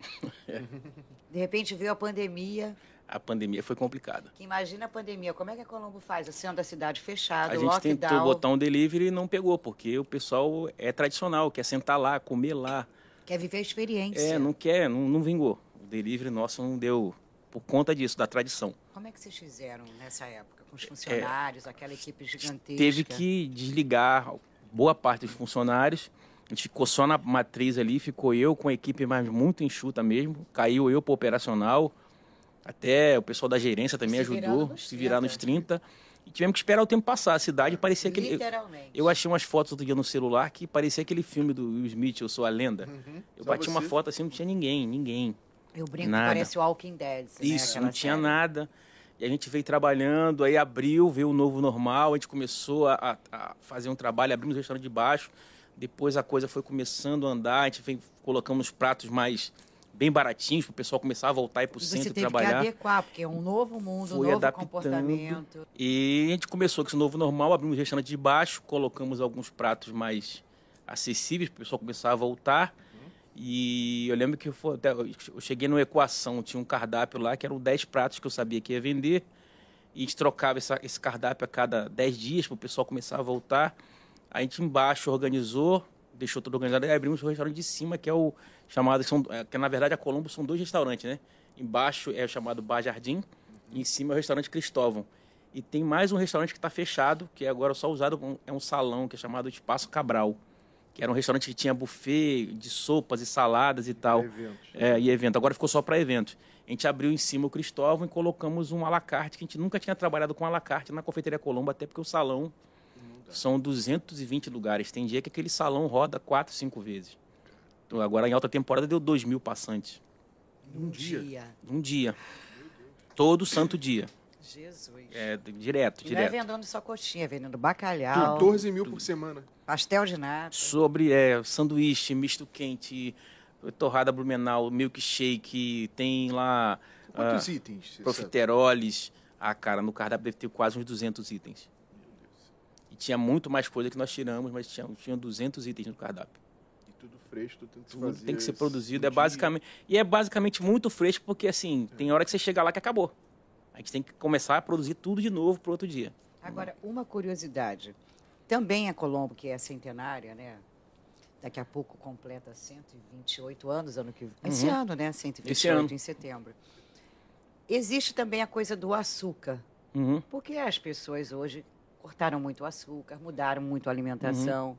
De repente veio a pandemia. A pandemia foi complicada. Que imagina a pandemia, como é que a Colombo faz? Sendo a cidade fechada, A gente tentou lockdown, botar um delivery e não pegou, porque o pessoal é tradicional, quer sentar lá, comer lá. quer viver a experiência. É, não quer, não, não vingou. O delivery nosso não deu por conta disso, da tradição. Como é que vocês fizeram nessa época? Com os funcionários, aquela equipe gigantesca? É. Teve que desligar boa parte dos funcionários. A gente ficou só na matriz ali, ficou eu com a equipe mais muito enxuta mesmo. Caiu eu para operacional. Até o pessoal da gerência também Se ajudou, se virar 30. nos 30. E tivemos que esperar o tempo passar. A cidade parecia aquele. Eu, Literalmente. eu achei umas fotos outro dia no celular que parecia aquele filme do Will Smith, Eu Sou a Lenda. Uhum. Eu Só bati uma você? foto assim, não tinha ninguém, ninguém. Eu brinco Nada. que parece o Walking Dead. né, Isso, aquela não tinha série. nada. E a gente veio trabalhando, aí abriu, veio o novo normal, a gente começou a, a- fazer um trabalho, abrimos o restaurante de baixo, depois a coisa foi começando a andar, a gente vem colocando os pratos mais bem baratinhos, para o pessoal começar a voltar e para o centro você e teve trabalhar. que adequar, porque é um novo mundo, um novo adaptando. comportamento. E a gente começou com esse novo normal, abrimos o restaurante de baixo, colocamos alguns pratos mais acessíveis para o pessoal começar a voltar. E eu lembro que eu, até- eu cheguei numa equação, tinha um cardápio lá que eram 10 pratos que eu sabia que ia vender. E a gente trocava essa- esse cardápio a cada 10 dias para o pessoal começar a voltar. A gente embaixo organizou, deixou tudo organizado e abrimos o restaurante de cima, que é o chamado. São, é, que na verdade a Colombo são dois restaurantes, né? Embaixo é o chamado Bar Jardim, e em cima é o restaurante Cristóvão. E tem mais um restaurante que está fechado, que é agora só usado, é um salão que é chamado Espaço Cabral. Que era um restaurante que tinha buffet de sopas e saladas e tal. Eventos. É, e evento. Agora ficou só para eventos. A gente abriu em cima o Cristóvão e colocamos um alacarte, que a gente nunca tinha trabalhado com alacarte na Confeitaria Colombo, até porque o salão são 220 lugares. Tem dia que aquele salão roda 4, 5 vezes. Então, agora, em alta temporada, deu 2 mil passantes. Um dia. Um dia. Todo santo dia. Jesus. É, direto, E não é direto. vendendo só coxinha, é vendendo bacalhau, 14 mil por semana. pastel de nata. Sobre é, sanduíche, misto quente, torrada blumenau, milkshake, tem lá Quantos ah, itens? sabe? profiteroles. Ah, cara, no cardápio deve ter quase uns 200 itens. E tinha muito mais coisa que nós tiramos, mas tinha, tinha 200 itens no cardápio. E tudo fresco, tudo tem que Tudo tem que ser produzido. É dia. basicamente, e é basicamente muito fresco, porque assim, tem hora que você chega lá que acabou. A gente tem que começar a produzir tudo de novo para outro dia. Agora, uma curiosidade. Também a Colombo, que é centenária, né? Daqui a pouco completa 128 anos, ano que Esse Uhum. ano, né? 128 Esse ano. em setembro. Existe também a coisa do açúcar. Uhum. Porque as pessoas hoje cortaram muito o açúcar, mudaram muito a alimentação.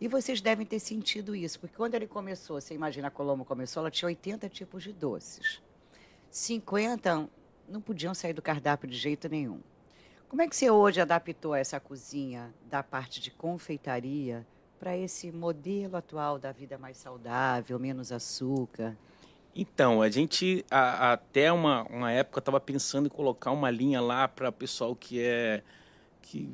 E vocês devem ter sentido isso, porque quando ele começou, você imagina a Colombo começou, ela tinha 80 tipos de doces. 50 não podiam sair do cardápio de jeito nenhum. Como é que você hoje adaptou essa cozinha da parte de confeitaria para esse modelo atual da vida mais saudável, menos açúcar? Então, a gente a- até uma, uma época estava pensando em colocar uma linha lá para pessoal que é que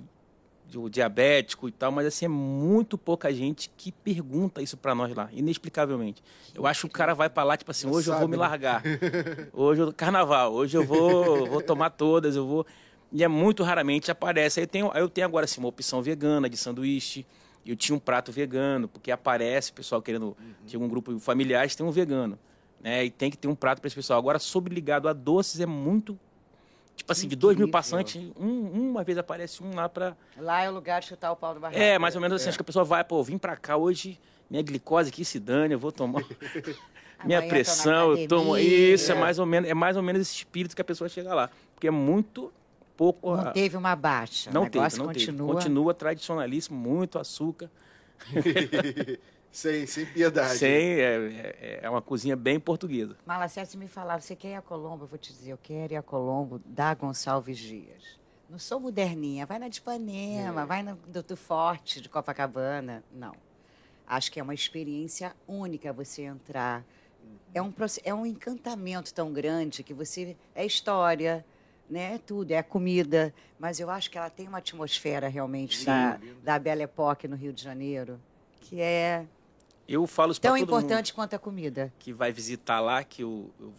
o diabético e tal, mas assim é muito pouca gente que pergunta isso para nós lá, inexplicavelmente. Eu acho que o cara vai para lá tipo assim, hoje eu vou me né? largar. Hoje eu carnaval, hoje eu vou vou tomar todas, eu vou e é muito raramente aparece. Aí eu tenho, aí eu tenho agora assim uma opção vegana de sanduíche. Eu tinha um prato vegano, porque aparece o pessoal querendo. Tinha um grupo familiares, tem um vegano. Né? E tem que ter um prato para esse pessoal. Agora, sobre ligado a doces, é muito. Tipo assim, de dois mil passantes, um, uma vez aparece um lá para. Lá é o lugar de chutar o pau do barraco. É, mais ou menos assim. É. Acho que a pessoa vai, pô, vim para cá hoje, minha glicose aqui se dane, eu vou tomar. minha Amanhã pressão, eu tomo. academia. Isso, é mais ou menos, é mais ou menos esse espírito que a pessoa chega lá. Porque é muito pouco. Não teve uma baixa. não teve, não teve. continua. Continua tradicionalíssimo, muito açúcar. sem, sem piedade. Sem, é, é, é uma cozinha bem portuguesa. Malacete, se me falar, você quer ir a Colombo? Eu vou te dizer, eu quero ir a Colombo da Gonçalves Dias. Não sou moderninha, vai na de Ipanema, É. vai na do, do Forte, de Copacabana. Não. Acho que é uma experiência única você entrar. É um, é um encantamento tão grande que você. É história, né? É tudo, é a comida. Mas eu acho que ela tem uma atmosfera realmente Sim, da, lindo. da Belle Époque no Rio de Janeiro, que é Eu falo isso tão importante quanto a comida. que vai visitar lá, que eu, eu-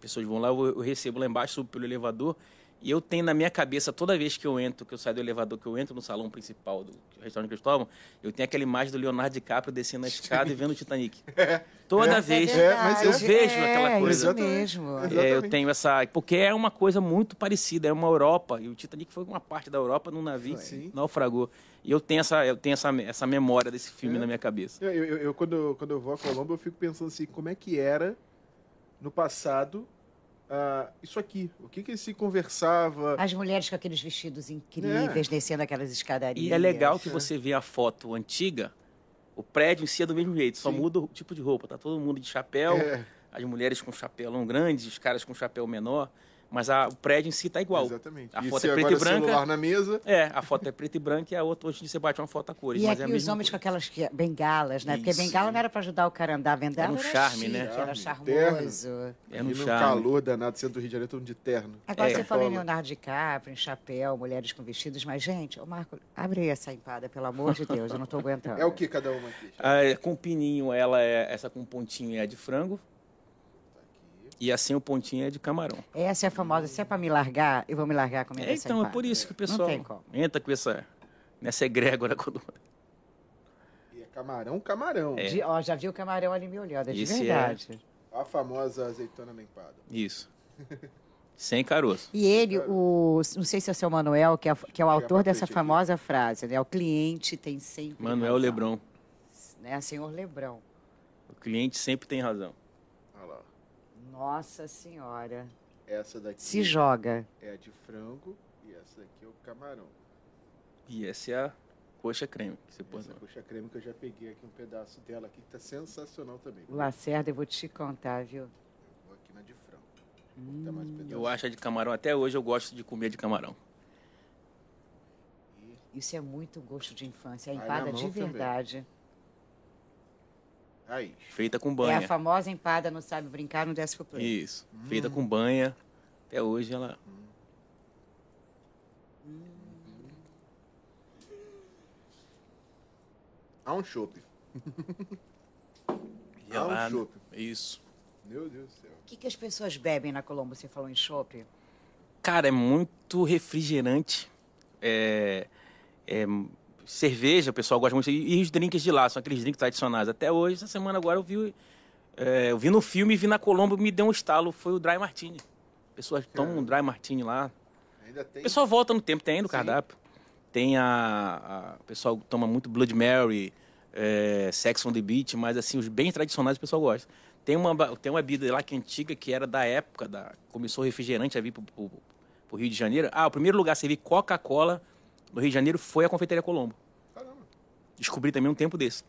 pessoas vão lá, eu, eu recebo lá embaixo, subo pelo elevador, e eu tenho na minha cabeça, toda vez que eu entro, que eu saio do elevador, que eu entro no salão principal do restaurante Cristóvão, eu tenho aquela imagem do Leonardo DiCaprio descendo a escada e vendo o Titanic. Toda É. vez. É, mas eu é- vejo é, aquela coisa. Isso mesmo. É, eu tenho essa. Porque é uma coisa muito parecida, é uma Europa. E o Titanic foi uma parte da Europa num navio que Sim. naufragou. E eu tenho essa, eu tenho essa, essa memória desse filme É. na minha cabeça. Eu, eu- eu- quando, eu- quando eu vou a Colombo, eu fico pensando assim, como é que era no passado ah, isso aqui? O que que se conversava? As mulheres com aqueles vestidos incríveis, descendo aquelas escadarias. E é legal que É. você vê a foto antiga, o prédio em si é do mesmo jeito, só Sim. muda o tipo de roupa. Tá todo mundo de chapéu, É, as mulheres com chapelão grande, os caras com chapéu menor. Mas a- o prédio em si tá igual. Exatamente. A e foto se é preta e branca. celular na mesa, É, a foto é preta e branca e a outra hoje em dia você bate uma foto a cores. E mas é a aqui os mesma homens com coisa. aquelas que- bengalas, né? Porque Isso. bengala não era para ajudar o cara a andar, bengala Era um era charme, né? chique, Era Charme, charmoso. É no e no charme. calor danado, centro do Rio de Janeiro, todo mundo de terno. Agora É. você falou em. Leonardo DiCaprio, em chapéu, mulheres com vestidos, mas, gente, ô Marco, abre aí essa empada, pelo amor de Deus, eu não tô aguentando. É o que cada uma aqui? Ah, é, com pininho, ela é essa com pontinho é de frango. E assim o pontinho é de camarão. Essa é a famosa, se é pra me largar, eu vou me largar comendo É, essa então, é por isso que o pessoal entra com essa nessa egrégora quando E é camarão, camarão. É. De- ó, já vi o camarão ali me olhando, é de Esse é- verdade. A famosa azeitona na empada. Isso. Sem caroço. E ele, o, não sei se é o seu Manuel, que é, que é o autor dessa famosa frase, né? O cliente tem sempre Manuel razão. Lebrão. Né? Senhor Lebrão. O cliente sempre tem razão. Nossa Senhora. Essa daqui Se joga. é a de frango e essa daqui é o camarão. E essa é a coxa creme que você pôs. Essa coxa creme que eu já peguei aqui um pedaço dela aqui, que tá sensacional também. O Lacerda, eu vou te contar, viu? Eu vou aqui na de frango. Botar mais um. Eu acho a de camarão, até hoje eu gosto de comer de camarão. Isso é muito gosto de infância. A Vai empada de mão também. Aí. Feita com É banha. a famosa empada, não sabe brincar, não desce pro play. Isso. Feita com banha. Até hoje ela. Há um chopp. Ah, um chopp. Isso. Meu Deus do céu. O que, que as pessoas bebem na Colombo? Você falou em chopp? Cara, é muito refrigerante. É, é, cerveja, o pessoal gosta muito. E, e os drinks de lá, são aqueles drinks tradicionais. Até hoje, essa semana agora, eu vi, é, eu vi no filme e vi na Colombo me deu um estalo. Foi o Dry Martini. Pessoas tomam um Dry Martini lá. Ainda tem. O pessoal volta no tempo, tem no Sim. cardápio. Tem a, a- O pessoal toma muito Blood Mary, é, Sex on the Beach, mas assim, os bem tradicionais o pessoal gosta. Tem uma, tem uma bebida lá que é antiga, que era da época, da, começou o refrigerante a vir pro, pro, pro Rio de Janeiro. Ah, o primeiro lugar a servir Coca-Cola no Rio de Janeiro foi a Confeitaria Colombo. Caramba. Descobri também um tempo desse.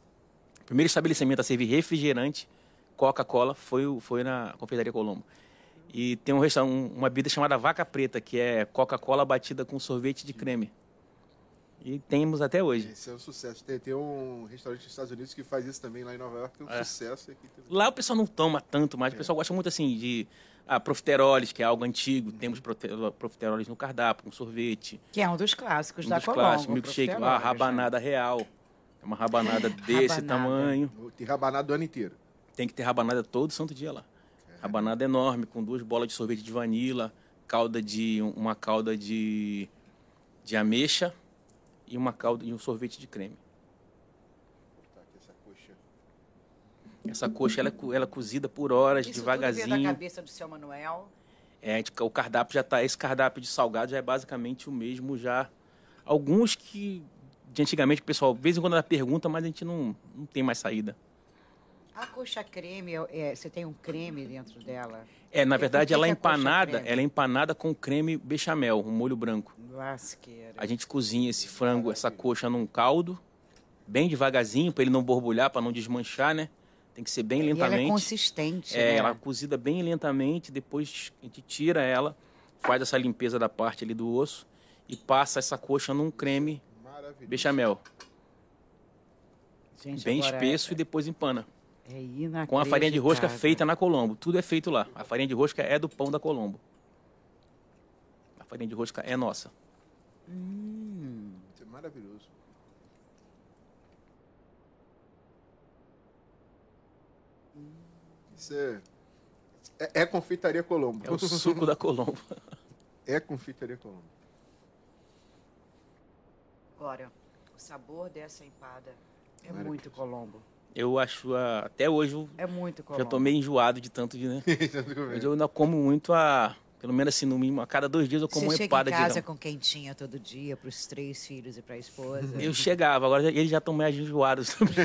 O primeiro estabelecimento a servir refrigerante, Coca-Cola, foi, foi na Confeitaria Colombo. E tem um, resta- um- uma bebida chamada Vaca Preta, que é Coca-Cola batida com sorvete de creme. E temos até hoje. Esse é um sucesso. Tem, tem um restaurante nos Estados Unidos que faz isso também lá em Nova York, que é um É. sucesso. Lá o pessoal não toma tanto, mas o pessoal gosta muito assim de ah, profiteroles, que é algo antigo. Temos profiteroles no cardápio, com sorvete. Que é um dos clássicos Um da dos Colombo. clássicos, milkshake, né? rabanada real. É uma rabanada desse Rabanada. tamanho. Tem rabanada do ano inteiro. Tem que ter rabanada todo santo dia lá. Rabanada enorme, com duas bolas de sorvete de vanila, calda de uma calda de, de ameixa e uma calda e um sorvete de creme. Vou botar aqui essa coxa. Essa coxa ela, é ela é cozida por horas, Isso da devagarzinho. cabeça do seu Manuel. É, o cardápio já tá, esse cardápio de salgado já é basicamente o mesmo já. Alguns que de antigamente o pessoal, de vez em quando ela pergunta, mas a gente não, não tem mais saída. A coxa creme, é, você tem um creme dentro dela? É, na por verdade ela é é empanada, ela é empanada com creme bechamel, um molho branco. Lasqueira. A gente cozinha esse frango, essa coxa num caldo, bem devagarzinho, para ele não borbulhar, para não desmanchar, né? Tem que ser bem E ela é lentamente. consistente, É, né? ela cozida bem lentamente, depois a gente tira ela, faz essa limpeza da parte ali do osso e passa essa coxa num creme bechamel, Gente, bem espesso e depois empana. É, é Com a farinha de rosca feita na Colombo. Tudo é feito lá. A farinha de rosca é do pão da Colombo. A farinha de rosca é nossa. Hum, Isso é maravilhoso. Isso é. É, é confeitaria Colombo. É o suco da Colombo. É confeitaria Colombo. agora, o sabor dessa empada é Maravilhoso. muito Colombo. Eu acho, a- até hoje, eu É muito já Colombo. tô meio enjoado de tanto de, né? Mas eu ainda como muito a... Pelo menos assim, no mínimo, a cada dois dias eu como Você uma chega empada em de casa grão. com quentinha todo dia, para os três filhos e para a esposa. Eu chegava, agora eles já estão mais enjoados também.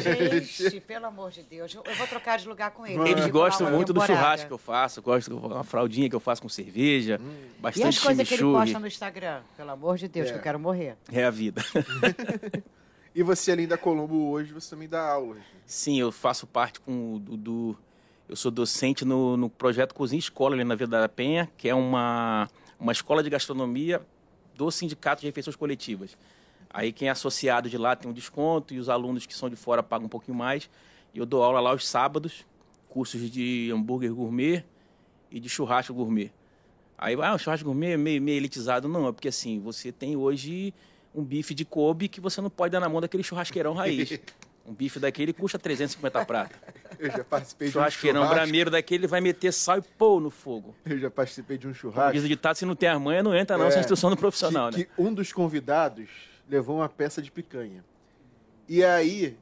Gente, pelo amor de Deus, eu vou trocar de lugar com eles. Eles gostam muito do churrasco que eu faço, gostam uma fraldinha que eu faço com cerveja, Hum. E as bastante coisas que ele posta no Instagram? Pelo amor de Deus, É. que eu quero morrer. É a vida. E você, além da Colombo, hoje você também dá aulas. Sim, eu faço parte com o Dudu Eu sou docente no, no projeto Cozinha Escola, ali na Vila da Penha, que é uma, uma escola de gastronomia do Sindicato de Refeições Coletivas. Aí quem é associado de lá tem um desconto e os alunos que são de fora pagam um pouquinho mais. E eu dou aula lá aos sábados, cursos de hambúrguer gourmet e de churrasco gourmet. Aí, ah, o churrasco gourmet é meio, meio elitizado. Não, é porque assim, você tem hoje um bife de Kobe que você não pode dar na mão daquele churrasqueirão raiz. Um bife daquele custa 350 prata. Eu já participei de um Churrasqueirão churrasco. brameiro daquele vai meter sal e pô no fogo. Eu já participei de um churrasco. diz o ditado, se não tem as manhas, não entra não, É, sem instrução do profissional, que, né? que um dos convidados levou uma peça de picanha. E aí,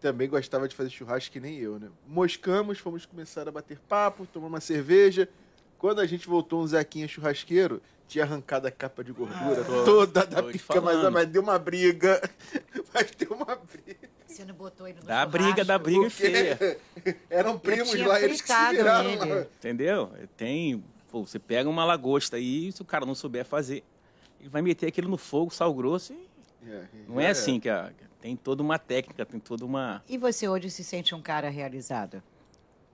também gostava de fazer churrasco que nem eu, né? Moscamos, fomos começar a bater papo, tomar uma cerveja. Quando a gente voltou, um Zequinha churrasqueiro tinha arrancado a capa de gordura tô- toda da tô pica, mas, mas deu uma briga. Mas deu uma briga. Você não botou ele no Dá churrasco? briga, dá briga Porque feia. Eram primos lá, eles que se viraram lá. Entendeu? Tem. Pô, você pega uma lagosta aí, se o cara não souber fazer, ele vai meter aquilo no fogo, sal grosso e É, não é assim que a- tem toda uma técnica, tem toda uma. E você hoje se sente um cara realizado?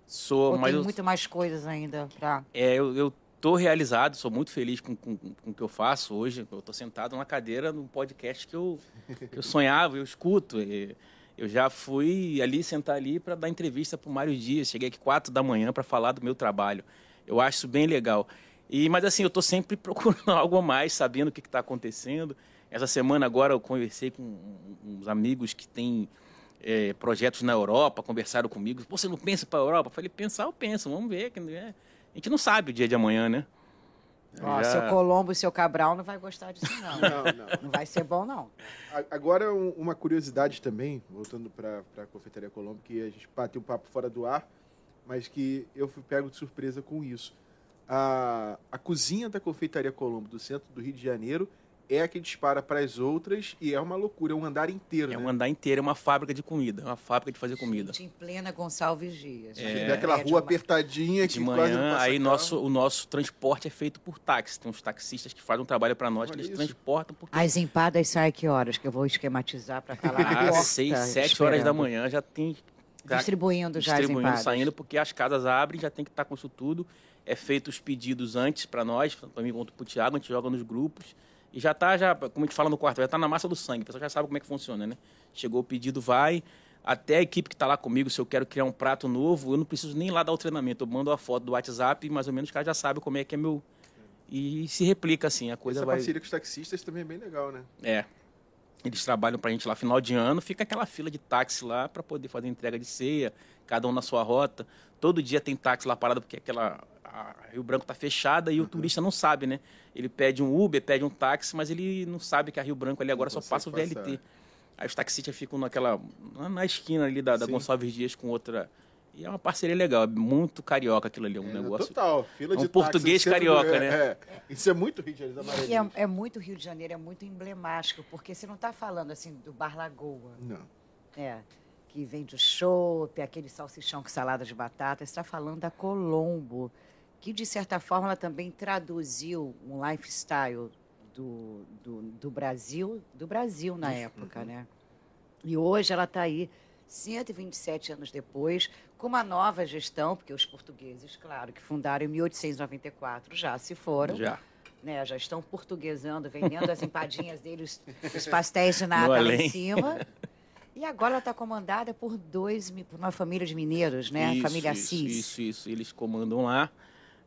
Sou, Ou mas tem eu, muito mais coisas ainda pra... é, eu, eu tô realizado, sou muito feliz com, com, com o que eu faço hoje. Eu tô sentado na cadeira num podcast que eu, que eu sonhava, eu escuto. E Eu já fui ali sentar ali para dar entrevista para o Mário Dias. Cheguei aqui quatro da manhã para falar do meu trabalho. Eu acho isso bem legal. E mas assim, eu estou sempre procurando algo a mais, sabendo o que está acontecendo. Essa semana agora eu conversei com uns amigos que têm é, projetos na Europa, conversaram comigo. Você não pensa para a Europa? Eu falei, pensar eu penso, vamos ver. né? A gente não sabe o dia de amanhã, né? Ó, Já- seu Colombo e seu Cabral não vai gostar disso, não. Não, não. Não vai ser bom, não. Agora, um- uma curiosidade também, voltando para a Confeitaria Colombo, que a gente bateu um papo fora do ar, mas que eu fui pego de surpresa com isso. A, a cozinha da Confeitaria Colombo, do centro do Rio de Janeiro, é a que dispara para as outras e é uma loucura, é um andar inteiro. É né? um andar inteiro, é uma fábrica de comida, é uma fábrica de fazer comida. Gente, em plena Gonçalves Dias. É, né? aquela rua apertadinha que de quase não manhã, passa aí carro. nosso, o nosso transporte é feito por táxi. Tem uns taxistas que fazem um trabalho para nós, que Olha eles isso. transportam porque As empadas saem que horas? Que eu vou esquematizar para calar na às porta. seis, sete horas da manhã já tem tá Distribuindo já as distribuindo, empadas. saindo, porque as casas abrem, já tem que estar com isso tudo. É feito os pedidos antes para nós, para mim quanto para o Thiago, a gente joga nos grupos. E já tá, já, como a gente fala no quarto, já tá na massa do sangue. O pessoal já sabe como é que funciona, né? Chegou o pedido, vai. Até a equipe que está lá comigo, se eu quero criar um prato novo, eu não preciso nem lá dar o treinamento. Eu mando a foto do WhatsApp e mais ou menos os caras já sabem como é que é meu. E se replica assim, a coisa Essa vai. parceria com os taxistas também é bem legal, né? É. Eles trabalham pra gente lá final de ano, fica aquela fila de táxi lá para poder fazer entrega de ceia, cada um na sua rota. Todo dia tem táxi lá parado porque aquela a Rio Branco tá fechada e o turista não sabe, né? Ele pede um Uber, pede um táxi, mas ele não sabe que a Rio Branco ali agora só consegue passa o VLT. passar. Aí os taxistas ficam naquela na- na esquina ali da, da. Gonçalves Dias com outra. E é uma parceria legal, é muito carioca aquilo ali, é um É, negócio. Total, fila É um de português táxi, carioca, é, né? é. Isso é muito Rio de Janeiro, da é, é muito Rio de Janeiro, é muito emblemático, porque você não está falando assim do Bar Lagoa, Não. é, que vende o chopp, aquele salsichão com salada de batata. Você está falando da Colombo, que de certa forma ela também traduziu um lifestyle do, do, do Brasil, do Brasil na época, né? E hoje ela está aí, 127 anos depois, com uma nova gestão, porque os portugueses, claro, que fundaram em 1894, já se foram Já. né, já estão portuguesando, vendendo as empadinhas deles, os pastéis de nata lá em cima. E agora ela está comandada por dois, por uma família de mineiros, né? a Isso, família isso, Assis. Isso, isso. Eles comandam lá.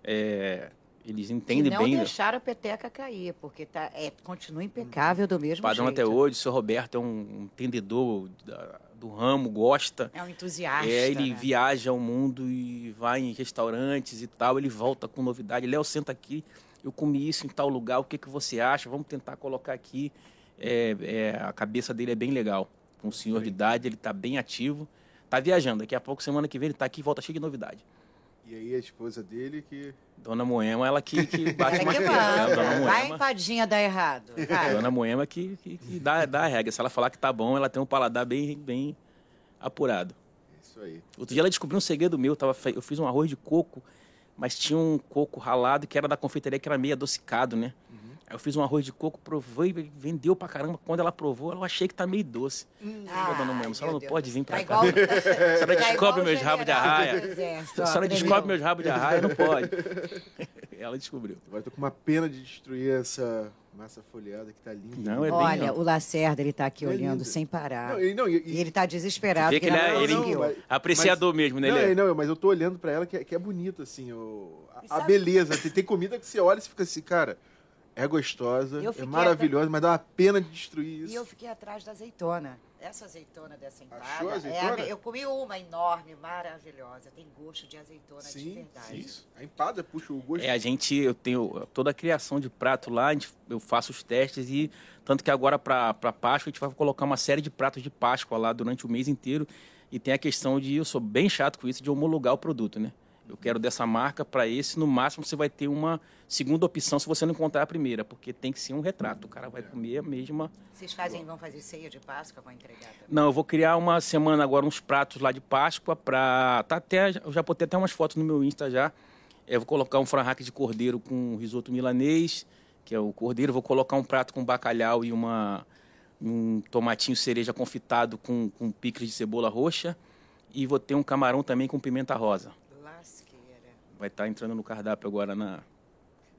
É, eles entendem não bem né? deixaram a peteca cair, porque tá, é, continua impecável do mesmo padrão jeito. até hoje. O seu Roberto é um entendedor da- do ramo, gosta. É um entusiasta. É, ele né? viaja ao mundo e vai em restaurantes e tal. Ele volta com novidade. Léo, senta aqui. Eu comi isso em tal lugar. O que, que você acha? Vamos tentar colocar aqui. É, é, a cabeça dele é bem legal. Um senhor de idade, ele está bem ativo. Tá viajando. Daqui a pouco, semana que vem, ele está aqui e volta cheio de novidade. E aí a esposa dele que. Dona Moema, ela que, que bate uma que É, Dona manda. Vai a Moema. empadinha dar errado. Vai. Dona Moema que, que, que dá, dá a regra. Se ela falar que tá bom, ela tem um paladar bem, bem apurado. Isso aí. Outro dia ela descobriu um segredo meu. Tava, fe- eu fiz um arroz de coco, mas tinha um coco ralado que era da confeitaria que era meio adocicado, né? Aí eu fiz um arroz de coco, provei, vendeu pra caramba. Quando ela provou, eu achei que tá meio doce. Ah, Pô, dona Moema, a senhora não meu pode Deus. vir pra Tá cá. igual- A senhora tá descobre meus rabos de arraia. do exército, A ó, senhora tremeu. descobre meus rabos de arraia, não pode. ela descobriu. Agora eu tô com uma pena de destruir essa massa folhada que tá linda. Não, é bem- Olha, o Lacerda, ele tá aqui É olhando lindo. sem parar. Não, e, não, e- E ele tá desesperado. Vê que ele é, não ele mas- apreciador mesmo, né? Não, Ele é- é, não, mas eu tô olhando pra ela que é, que é bonito, assim, o, a- a, beleza. Tem, tem comida que você olha e você fica assim, cara, é gostosa, é maravilhosa, mas dá uma pena de destruir E isso. eu fiquei atrás da azeitona. Essa azeitona dessa empada. Achou a é a azeitona? me- eu comi uma enorme, maravilhosa. Tem gosto de azeitona de Sim, verdade. isso. A empada puxa o gosto. É, a gente, eu tenho toda a criação de prato lá, a gente- eu faço os testes e tanto que agora para Páscoa a gente vai colocar uma série de pratos de Páscoa lá durante o mês inteiro e tem a questão de, eu sou bem chato com isso, de homologar o produto, né? Eu quero dessa marca para esse, no máximo você vai ter uma segunda opção se você não encontrar a primeira, porque tem que ser um retrato, o cara vai comer a mesma... Vocês fazem, vão fazer ceia de Páscoa, vão entregar também. Não, eu vou criar uma semana agora uns pratos lá de Páscoa para tá até eu já botei até umas fotos no meu Insta já. Eu vou colocar um franhaque de cordeiro com risoto milanês, que é o cordeiro, vou colocar um prato com bacalhau e uma um tomatinho cereja confitado com, com picles de cebola roxa e vou ter um camarão também com pimenta rosa. Vai estar entrando no cardápio agora na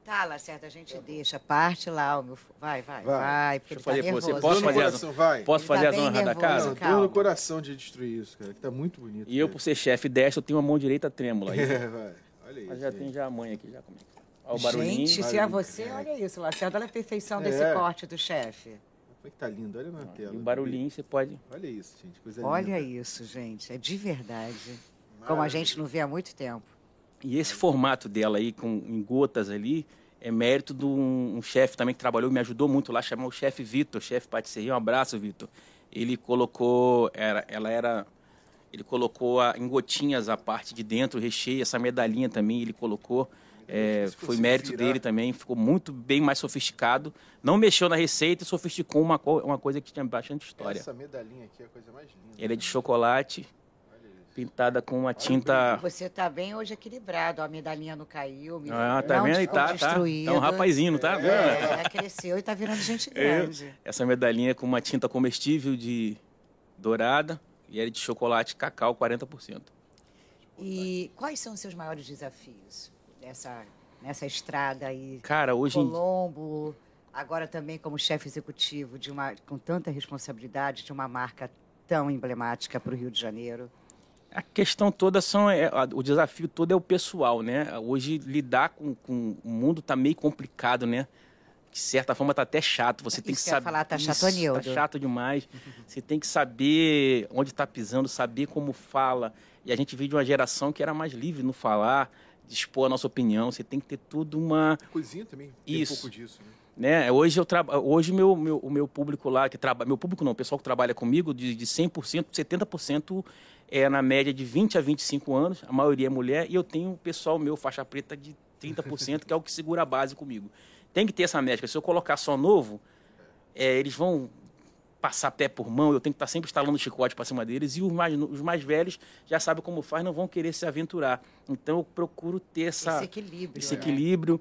Tá, Lacerda, a gente deixa. Parte lá, o meu... Vai, vai, Vai. vai. Deixa eu ele fazer tá você. Posso fazer as- coração, vai. Posso Ele fazer tá as honras da casa? Dor no coração de destruir isso, cara, que tá muito bonito. E eu, por ser chefe destro, eu tenho uma mão direita trêmula. Aí. É, vai. Olha isso. Mas já gente. tem já a mãe aqui, já como é tá. Olha o barulhinho. Gente, se é você, olha isso, Lacerda. Olha a perfeição desse É. corte do chefe. Como é que tá lindo? Olha na tela. E o barulhinho você pode... Olha isso, gente. Coisa Olha linda. isso, gente. É de verdade. Como a gente não vê há muito tempo. E esse formato dela aí, com, em gotas ali, é mérito de um, um chefe também que trabalhou, me ajudou muito lá, chamou o chefe Vitor, chefe patisserie. Um abraço, Vitor. Ele colocou, era, ela era, ele colocou a, em gotinhas a parte de dentro, o recheio, essa medalhinha também ele colocou. É, foi mérito virar. dele também, ficou muito bem mais sofisticado. Não mexeu na receita e sofisticou uma, co- uma coisa que tinha bastante história. Essa medalhinha aqui é a coisa mais linda. Ela é de chocolate. Pintada com uma tinta. Você tá bem hoje equilibrado. A medalhinha não caiu. me- Ah, tá não vendo? Tá, tá. Tá um rapazinho, não tá vendo? É, cresceu e tá virando gente grande. Essa medalhinha é com uma tinta comestível de dourada e ela é de chocolate cacau 40%. E quais são os seus maiores desafios nessa, nessa estrada aí? Cara, hoje em Colombo, agora também como chefe executivo de uma com tanta responsabilidade de uma marca tão emblemática para o Rio de Janeiro. A questão toda são é, o desafio todo é o pessoal, né? Hoje lidar com, com o mundo tá meio complicado, né? De certa forma tá até chato. Você tem Isso que saber. falar, tá Isso, chatonildo. Tá chato demais. Você tem que saber onde está pisando, saber como fala. E a gente veio de uma geração que era mais livre no falar, de expor a nossa opinião. Você tem que ter tudo uma Cozinha também tem Isso. um pouco disso, né? né? Hoje eu traba... hoje meu, meu o meu público lá que trabalha, meu público não, o pessoal que trabalha comigo de, de 100%, 70% é na média de 20 a 25 anos, a maioria é mulher e eu tenho um pessoal meu faixa preta de 30%, que é o que segura a base comigo. Tem que ter essa métrica. Se eu colocar só novo, é, eles vão passar pé por mão, eu tenho que estar sempre instalando chicote para cima deles e os mais, os mais velhos já sabem como faz, não vão querer se aventurar. Então eu procuro ter essa Esse equilíbrio. esse né? equilíbrio.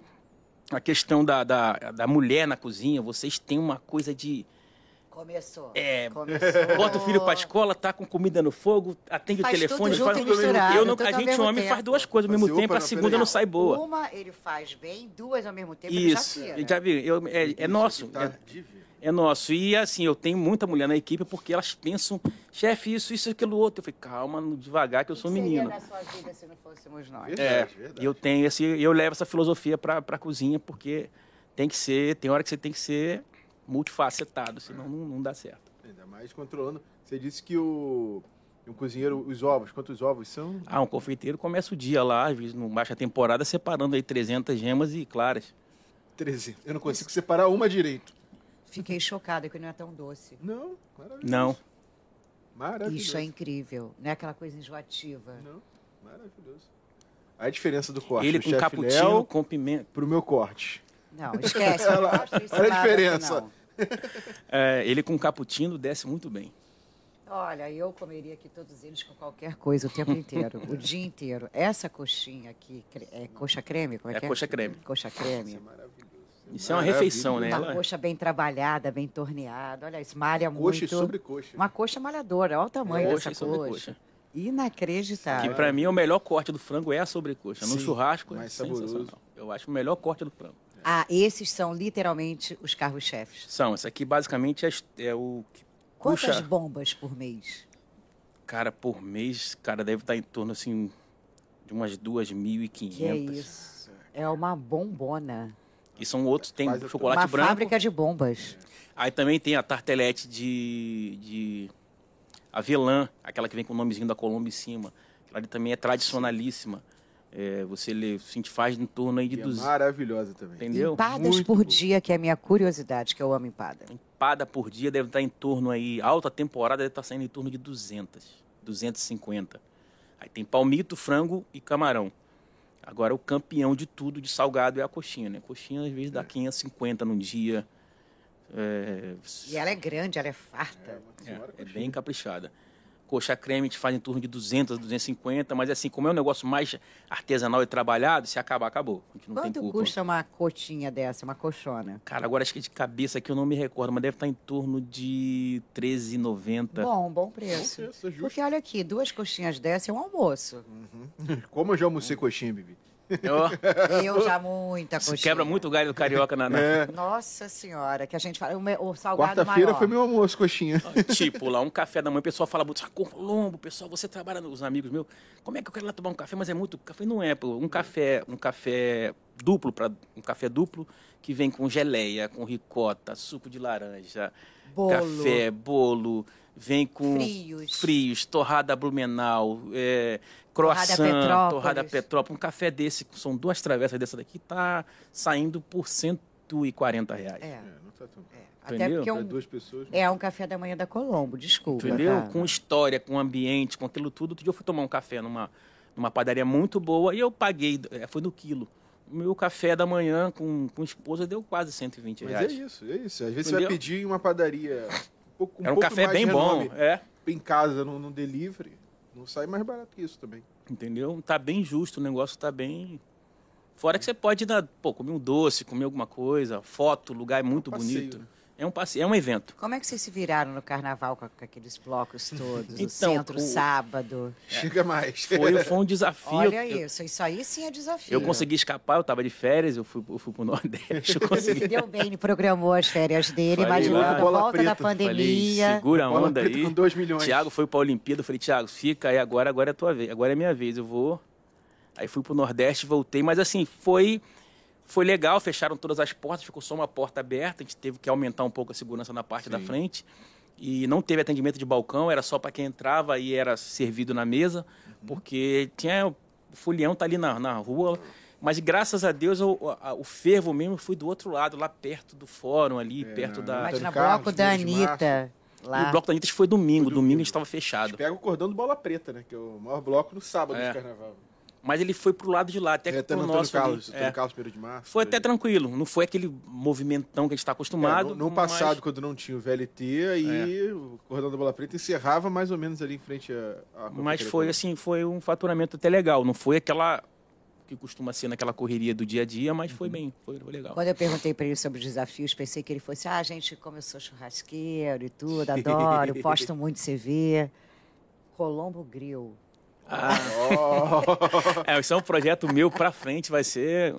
A questão da, da, da mulher na cozinha, vocês têm uma coisa de. Começou. É, Começou. Bota o filho pra escola, tá com comida no fogo, atende Faz o telefone, tudo junto faz misturado, Eu não, tudo a gente homem tempo. faz duas coisas ao mesmo tempo, a segunda não sai boa. Uma ele faz bem, duas ao mesmo tempo ele Isso, já tira. já vi, eu, é, é nosso, tá é, divino. é nosso. E assim, eu tenho muita mulher na equipe porque elas pensam, chefe, isso, isso, aquilo, outro. Eu falei, calma, devagar que eu sou que menino. Seria na sua vida se não fôssemos nós. Verdade, É, verdade. e eu tenho esse, eu levo essa filosofia para a cozinha porque tem que ser, tem hora que você tem que ser multifacetado, senão não, não dá certo. Ainda mais controlando. Você disse que o um cozinheiro, os ovos, quantos ovos são? Ah, um confeiteiro começa o dia lá, às vezes no baixa temporada, separando aí 300 gemas e claras. 300. Eu não consigo separar uma direito. Fiquei chocada que não é tão doce. Não, maravilhoso. Não, Maravilhoso. Isso é incrível. Não é aquela coisa enjoativa. Não, maravilhoso. A diferença do corte ele com cappuccino, Léo com pimenta. pro meu corte. Não, esquece. Olha a diferença. não. É, ele com cappuccino desce muito bem. Olha, eu comeria aqui todos eles com qualquer coisa o tempo inteiro, o dia inteiro. Essa coxinha aqui, é coxa creme? Como é, É que é? coxa creme. Coxa Isso é creme. maravilhoso. Isso é uma refeição, né? Uma Ela- coxa bem trabalhada, bem torneada. Olha, isso malha Coxa e muito. sobrecoxa. Uma coxa malhadora, olha o tamanho Coxa dessa e sobrecoxa. coxa. Inacreditável. Que pra mim é o melhor corte do frango é a sobrecoxa. No Sim, churrasco é saboroso. sensacional. Eu acho o melhor corte do frango. Ah, esses são literalmente os carros-chefes. São, esse aqui basicamente é, é o que Quantas puxa, bombas por mês? cara, por mês, cara, deve estar em torno assim de umas 2.500. Que é isso? É uma bombona. E são outros, tem Quase chocolate uma branco. fábrica de bombas. Aí também tem a tartelete de, de avelã, aquela que vem com o nomezinho da Colômbia em cima. Aquela ali também é tradicionalíssima. É, você lê, a gente faz em torno aí de é 200, maravilhosa também. entendeu? Empadas Muito por boa. dia, que é a minha curiosidade, que eu amo empada. Empada por dia deve estar em torno aí, alta temporada deve estar saindo em torno de 200, 250. Aí tem palmito, frango e camarão. Agora o campeão de tudo de salgado é a coxinha, né? Coxinha às vezes dá 550 num dia. É, E ela é grande, ela é farta. É, é coxinha. bem caprichada. Coxa creme a gente faz em torno de 200, 250, mas assim, como é um negócio mais artesanal e trabalhado, se acabar, acabou. A gente não tem Quanto culpa. custa uma coxinha dessa, uma coxona? Cara, agora acho que de cabeça aqui eu não me recordo, mas deve estar em torno de 13,90. Bom, bom Bom preço. preço, é. Porque olha aqui, duas coxinhas dessa é um almoço. Como eu já almocei coxinha, Bibi? Eu já muita coxinha. quebra muito o galho do carioca na. na- É. Nossa senhora, que a gente fala, o, me- o salgado Quarta-feira foi meu almoço, coxinha. Tipo, lá um café da manhã, o pessoal fala muito, ah, Colombo, pessoal, você trabalha nos amigos meus. Como é que eu quero lá tomar um café? Mas é muito. Café não é, pô. Um café, um café duplo, para um café duplo que vem com geleia, com ricota, suco de laranja, Bolo. café, bolo, vem com Frios. frios, torrada blumenau, é, croissant, Petrópolis. torrada Petrópolis. Um café desse, são duas travessas dessa daqui, tá saindo por 140 reais. É, É, não tá tão... é. Até porque é um, duas pessoas. é um café da manhã da Colombo, desculpa. Entendeu? tá? Com história, com ambiente, com aquilo tudo. Outro dia eu fui tomar um café numa, numa padaria muito boa e eu paguei, é, foi no quilo. O meu café da manhã com, com esposa deu quase 120 Mas é reais. isso, é isso. Às vezes você Entendeu? vai pedir em uma padaria pouco, um Era um pouco café bem bom, é. Em casa, no, no delivery, não sai mais barato que isso também. Entendeu? Tá bem justo, o negócio tá bem. Fora que você pode dar, pô, comer um doce, comer alguma coisa, foto, lugar é muito passeio, bonito. né? É um passeio, é um evento. Como é que vocês se viraram no carnaval com, aqueles blocos todos? o Então, centro, o- sábado. Chega mais. Foi, foi um desafio. Olha eu, isso, isso aí sim é desafio. eu consegui escapar, eu tava de férias, eu fui, eu fui pro Nordeste, eu Ele consegui. se deu bem, ele programou as férias dele, Falei imaginando lá. a volta preta. da Falei, pandemia. segura a onda aí. com 2 milhões. Tiago foi pra Olimpíada, eu falei, Tiago, fica aí agora, agora é tua vez, agora é minha vez, eu vou. Aí fui pro Nordeste, voltei, mas assim, foi foi legal, fecharam todas as portas, ficou só uma porta aberta, a gente teve que aumentar um pouco a segurança na parte da Sim. frente. E não teve atendimento de balcão, era só para quem entrava e era servido na mesa, porque tinha o folião tá ali na, na rua, mas graças a Deus o, a- o fervo mesmo foi do outro lado, lá perto do fórum ali, É, perto da Antônio Carlos, bloco da Anitta. e Lá. o bloco da Anitta foi domingo, Foi domingo a domingo. gente estava fechado. Pega o cordão do Bola Preta, né? Que é o maior bloco no sábado É. de carnaval. Mas ele foi pro lado de lá, até É, pro Antônio nosso ali. Carlos, É. Antônio Carlos, primeiro de março. Foi até tranquilo, não foi aquele movimentão que a gente está acostumado. É, no, no mas- passado, quando não tinha o VLT, aí o cordão da Bola Preta encerrava mais ou menos ali em frente à. à Mas foi assim, foi um faturamento até legal. Não foi aquela que costuma ser naquela correria do dia a dia, mas Uhum. foi bem, foi, foi legal. Quando eu perguntei para ele sobre os desafios, pensei que ele fosse, ah, gente, como eu sou churrasqueiro e tudo, adoro, posto muito CV. Colombo Grill. Ah, Oh, é, isso é um projeto meu pra frente, vai ser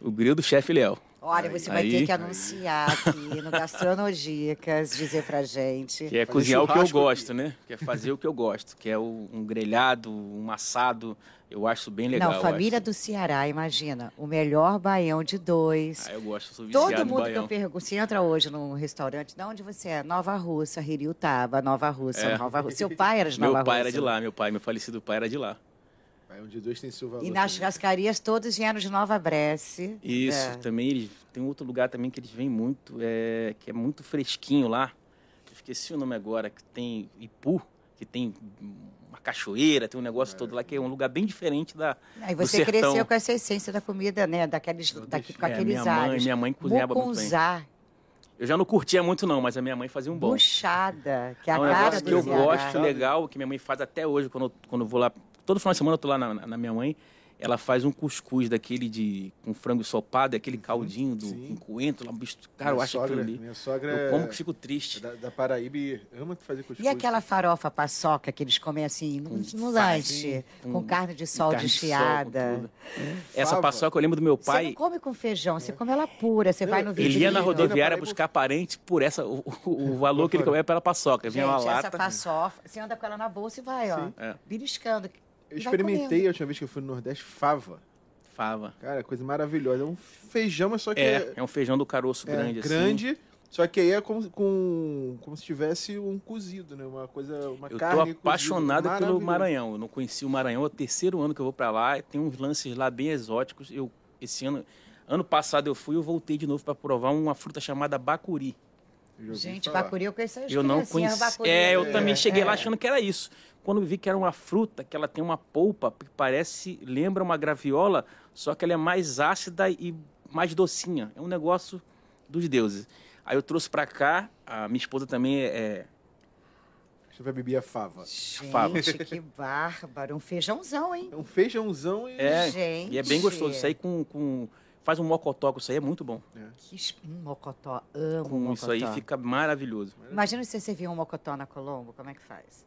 o grill do chefe Léo. Olha, Aí, você vai aí. ter que anunciar aqui no Gastronodicas, dizer pra gente. Que é Fazer cozinhar o que eu gosto, né? Que é fazer o que eu gosto, que é um grelhado, um assado. Eu acho bem legal. Não, família acho. do Ceará, imagina, o melhor baião de dois. Ah, eu gosto, sou viciado Todo mundo que baião. eu pergunto, se entra hoje num restaurante, de onde você é? Nova Russa, Hiriutaba, Nova Russa, É. Nova Russa. Seu pai era de Meu Nova pai Russa. era de lá, meu pai, meu falecido pai era de lá. Um de dois tem seu valor. E nas também. churrascarias todos vieram de Nova Bresse. Isso, É. também eles, tem outro lugar também que eles vêm muito, é, que é muito fresquinho lá. Eu esqueci o nome agora, que tem Ipu, que tem uma cachoeira, tem um negócio todo lá, que é um lugar bem diferente da. Aí você cresceu com essa essência da comida, né? Daqueles, daqui, com É, aqueles minha mãe, alhos. minha mãe cozinhava muito bem. Eu já não curtia muito não, mas a minha mãe fazia um bom. buchada, que é É a um cara que eu gosto legal, que minha mãe faz até hoje, quando eu, quando eu vou lá. Todo final de semana eu tô lá na, na minha mãe. Ela faz um cuscuz daquele de com frango ensopado, aquele caldinho do sim. com coentro, lá, bicho, cara, eu minha acho sogra, aquilo ali. Minha sogra Eu é como que fico triste. da, da Paraíba e ama fazer cuscuz. E aquela farofa paçoca que eles comem assim no, no lanche, com- com carne de sol carne de sol, desfiada. tudo. Essa Fava. paçoca eu lembro do meu Você pai. não come com feijão, você come ela pura. Você vai no Ele Ele ia na rodoviária buscar parente por essa o, o- o valor que ele comia pela paçoca. Vinha uma essa lata. paçoca, você anda com ela na bolsa e vai, ó, Sim. É. beliscando. Eu experimentei a última vez que eu fui no Nordeste, fava. Fava. Cara, coisa maravilhosa. É um feijão, mas só que É, é um feijão do caroço é grande, assim. grande, só que aí é como, com, como se tivesse um cozido, né? Uma coisa, uma Eu tô carne cozida. apaixonado pelo. Maranhão. Eu não conheci o Maranhão, é o terceiro ano que eu vou pra lá. Tem uns lances lá bem exóticos. Eu esse ano, ano passado eu fui, eu voltei de novo para provar uma fruta chamada bacuri. Gente, falar. bacuri eu conheço Eu não bacuri. É, eu É, também cheguei lá é. achando que era isso. Quando vi que era uma fruta, que ela tem uma polpa que parece, lembra uma graviola, só que ela é mais ácida e mais docinha. É um negócio dos deuses. Aí eu trouxe pra cá, a minha esposa também é, Você vai beber a fava. fava. Gente, que bárbaro. Um feijãozão, hein? É um feijãozão e... é, Gente. e é bem gostoso. Isso aí com, com faz um mocotó com isso aí é muito bom. Que es- hum, mocotó, amo Com mocotó. isso aí fica maravilhoso. Imagina se você vir um mocotó na Colombo, como é que faz?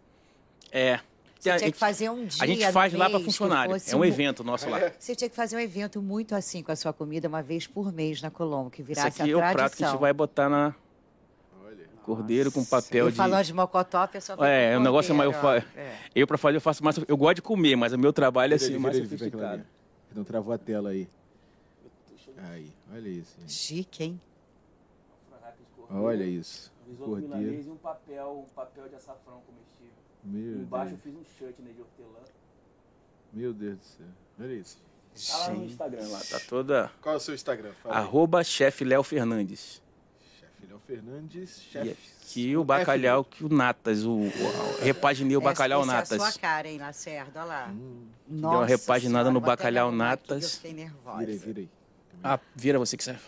É. Você a, tinha gente, que fazer um dia a gente faz lá para que funcionário. fosse É um evento nosso lá. Você tinha que fazer um evento muito assim com a sua comida, uma vez por mês na Colombo, que virasse aqui é a o tradição. prato que a gente vai botar na Olha. cordeiro com papel de falou de mocotó, a pessoa fica É, o negócio é mais. Eu, fa... É. eu pra fazer, eu faço mais. Eu gosto de comer, mas o meu trabalho é assim, mais sofisticado. Não travou a tela aí. Aí, olha isso. gente. Chique, hein? Olha isso. Risoto Cordeiro. milanês e um papel, um papel de açafrão comestível. Meu Embaixo eu Deus. fiz um shirt né, de hortelã. Meu Deus do céu. Olha isso. Tá lá no. Instagram lá, tá toda. Qual é o seu Instagram? Fala. Arroba chefe Léo Fernandes. Chefe Léo Fernandes, E chefe. aqui o bacalhau, que o Natas, o, o repaginei o bacalhau essa, Natas. Essa é a sua cara, hein, Lacerda? Olha lá. Hum, Nossa uma repaginada Senhora, no bacalhau arrumar aqui, natas. Eu fiquei nervosa. vira aí. Ah, vira você que serve.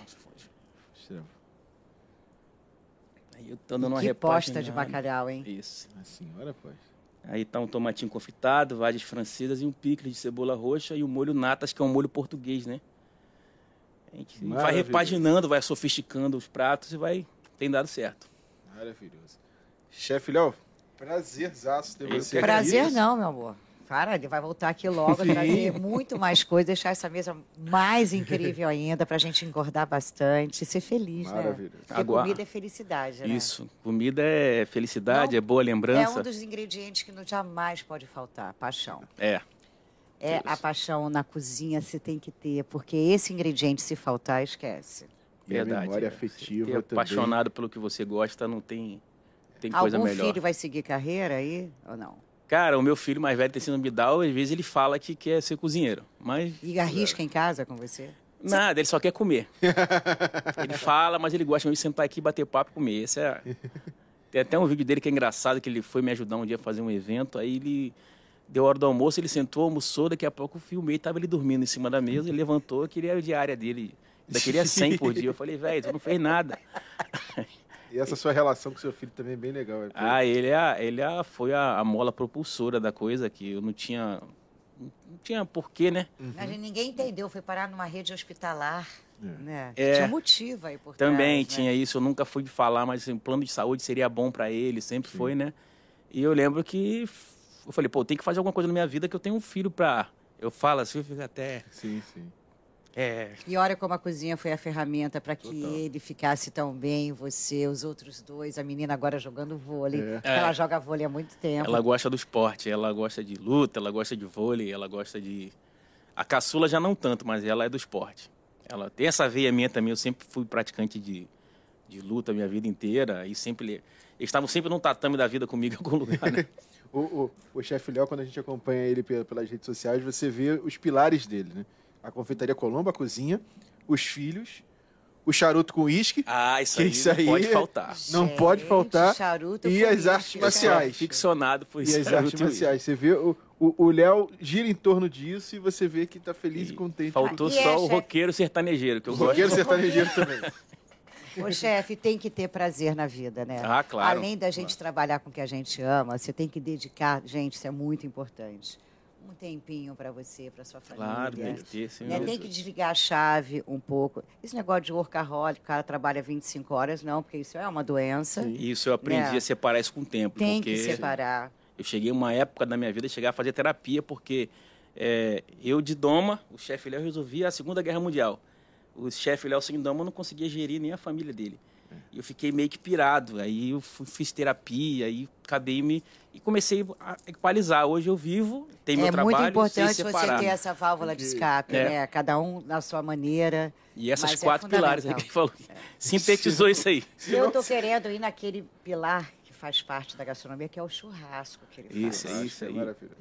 Aí eu tô dando uma que posta repaginada. de bacalhau, hein? Isso. A senhora pode. Aí tá um tomatinho confitado, várias francesas e um picles de cebola roxa e o molho natas, que é um molho português, né? A gente vai repaginando, vai sofisticando os pratos e vai... Tem dado certo. Maravilhoso. Chefe Léo, prazerzaço ter Eu você aqui. Prazer não, meu amor. Para, ele vai voltar aqui logo, trazer muito mais coisas, deixar essa mesa mais incrível ainda, pra gente engordar bastante e ser feliz, né? Maravilhoso. Porque Agora- comida é felicidade, né? Isso. Comida é felicidade, Não, é boa É lembrança. um dos ingredientes que não jamais pode faltar, paixão. É. É Isso. a paixão na cozinha você tem que ter, porque esse ingrediente se faltar, esquece. E a Verdade. memória é. afetiva Ter também. apaixonado pelo que você gosta, não tem, tem coisa Algum melhor. filho vai seguir carreira aí ou não? Cara, o meu filho mais velho, Tecino Bidal, às vezes ele fala que quer ser cozinheiro. Mas E arrisca em casa com você? Nada, ele só quer comer. ele fala, mas ele gosta de sentar aqui, bater papo e comer. Esse é... Tem até um vídeo dele que é engraçado, que ele foi me ajudar um dia a fazer um evento, aí ele deu hora do almoço, ele sentou, almoçou, daqui a pouco eu filmei, tava ele dormindo em cima da mesa, ele levantou, queria a diária dele. Ainda queria 100 por dia. Eu falei, velho, tu não fez nada. E essa sua relação com seu filho também é bem legal. é. Ah, ele, é, a- ele é, a- foi a, a mola propulsora da coisa, que eu não tinha... Não tinha porquê, né? Mas ninguém entendeu, foi parar numa rede hospitalar, né? É. Tinha um motivo aí por Também trás, né? tinha isso, eu nunca fui de falar, mas assim, o plano de saúde seria bom para ele, sempre foi, né? E eu lembro que eu falei, pô, tem que fazer alguma coisa na minha vida que eu tenho um filho pra. Eu falo assim, eu fico até. Sim, sim. É. E olha como a cozinha foi a ferramenta para que Total. ele ficasse tão bem, você, os outros dois, a menina agora jogando vôlei. É. porque Ela joga vôlei há muito tempo. Ela gosta do esporte, ela gosta de luta, ela gosta de vôlei, ela gosta de. A caçula já não tanto, mas ela é do esporte. Ela tem essa veia minha também, eu sempre fui praticante de, de luta a minha vida inteira e sempre. Eles estavam sempre num tatame da vida comigo em algum lugar, né? O, o, o chefe Léo, quando a gente acompanha ele pe- pelas redes sociais, você vê os pilares dele, né? A confeitaria Colombo, a cozinha, os filhos, o charuto com uísque, Ah, isso aí isso não aí pode é- faltar. não Gente, pode faltar. charuto E com as uísque, artes marciais. Ficcionado por e isso. as artes marciais. Você vê o o- o Léo gira em torno disso e você vê que tá feliz e, E contente. Faltou E é, só o chefe? roqueiro sertanejeiro, que eu O gosto. roqueiro sertanejeiro também. Ô, chefe, tem que ter prazer na vida, né? Ah, claro. Além da gente trabalhar com o que a gente ama, você tem que dedicar, gente, isso é muito importante. Um tempinho para você, para sua família. Claro, tem que ter, sim. Né? Tem que desligar a chave um pouco. Esse negócio de workaholic, o cara trabalha 25 horas, não, porque isso é uma doença. Isso eu aprendi Né? a separar isso com o tempo. Tem que separar. Eu cheguei uma época da minha vida chegar a fazer terapia porque é, eu de Doma, o chefe Léo resolvia a Segunda Guerra Mundial. O chefe Léo sem Doma não conseguia gerir nem a família dele. E eu fiquei meio que pirado. Aí eu fui- fiz terapia, aí acabei me e comecei a equalizar. Hoje eu vivo, tenho meu É trabalho, muito importante você ter essa válvula de escape, É. né? Cada um na sua maneira. E essas Mas é quatro pilares aí que ele falou, sintetizou isso aí. Eu tô querendo ir naquele pilar que faz parte da gastronomia, que é o churrasco que ele Isso, faz. é isso aí. maravilhoso.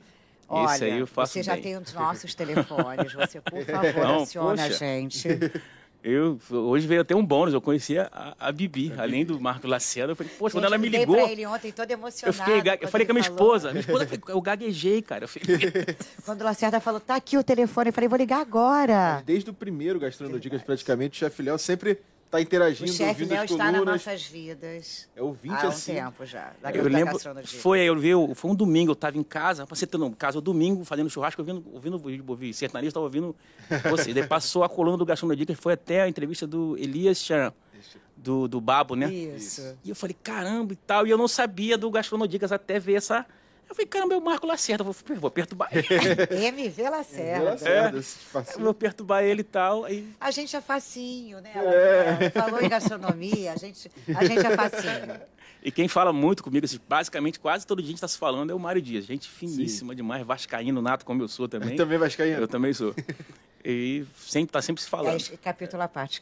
Olha, Isso aí eu faço você já bem. tem os nossos telefones. Você, por favor, Não, aciona a poxa. gente. Eu, hoje veio até um bônus, eu conhecia a, a Bibi, além do Marco Lacerda. Eu falei, poxa, quando Gente, ela me ligou, pra ele ontem todo eu, emocionado. fiquei, eu quando falei com a minha falou. esposa. Minha esposa, eu gaguejei, cara. Eu falei, Quando o Lacerda falou, tá aqui o telefone, eu falei, vou ligar agora. Mas desde o primeiro Gastronodicas, praticamente, o chefe Léo sempre está interagindo, O chefe ouvindo Léo as está nas nossas vidas É ouvinte há um assim. tempo já. Da, eu lembro, foi, eu vi, foi um domingo, eu tava em casa, ter um caso, domingo, fazendo churrasco, ouvindo, ouvindo, ouvi, sertanejo, tava ouvindo você. Daí passou a coluna do Gastronodicas, foi até a entrevista do Elias Chan, do, do Babo, né? Isso. E eu falei, caramba e tal, e eu não sabia do Gastronodicas até ver essa... Eu falei, caramba, é o Marco Lacerda, vou, vou perturbar ele. MV Lacerda. Lacerda, esse parceiro. vou perturbar ele e tal, aí... A gente é facinho, né? Lacerda? Falou em gastronomia, a gente, a gente é facinho. E quem fala muito comigo, assim, basicamente quase todo dia a gente está se falando, é o Mário Dias. Gente finíssima demais, vascaíno nato, como eu sou também. Também vascaíno. Eu também sou. E sempre tá sempre se É, falando. es- capítulo à parte,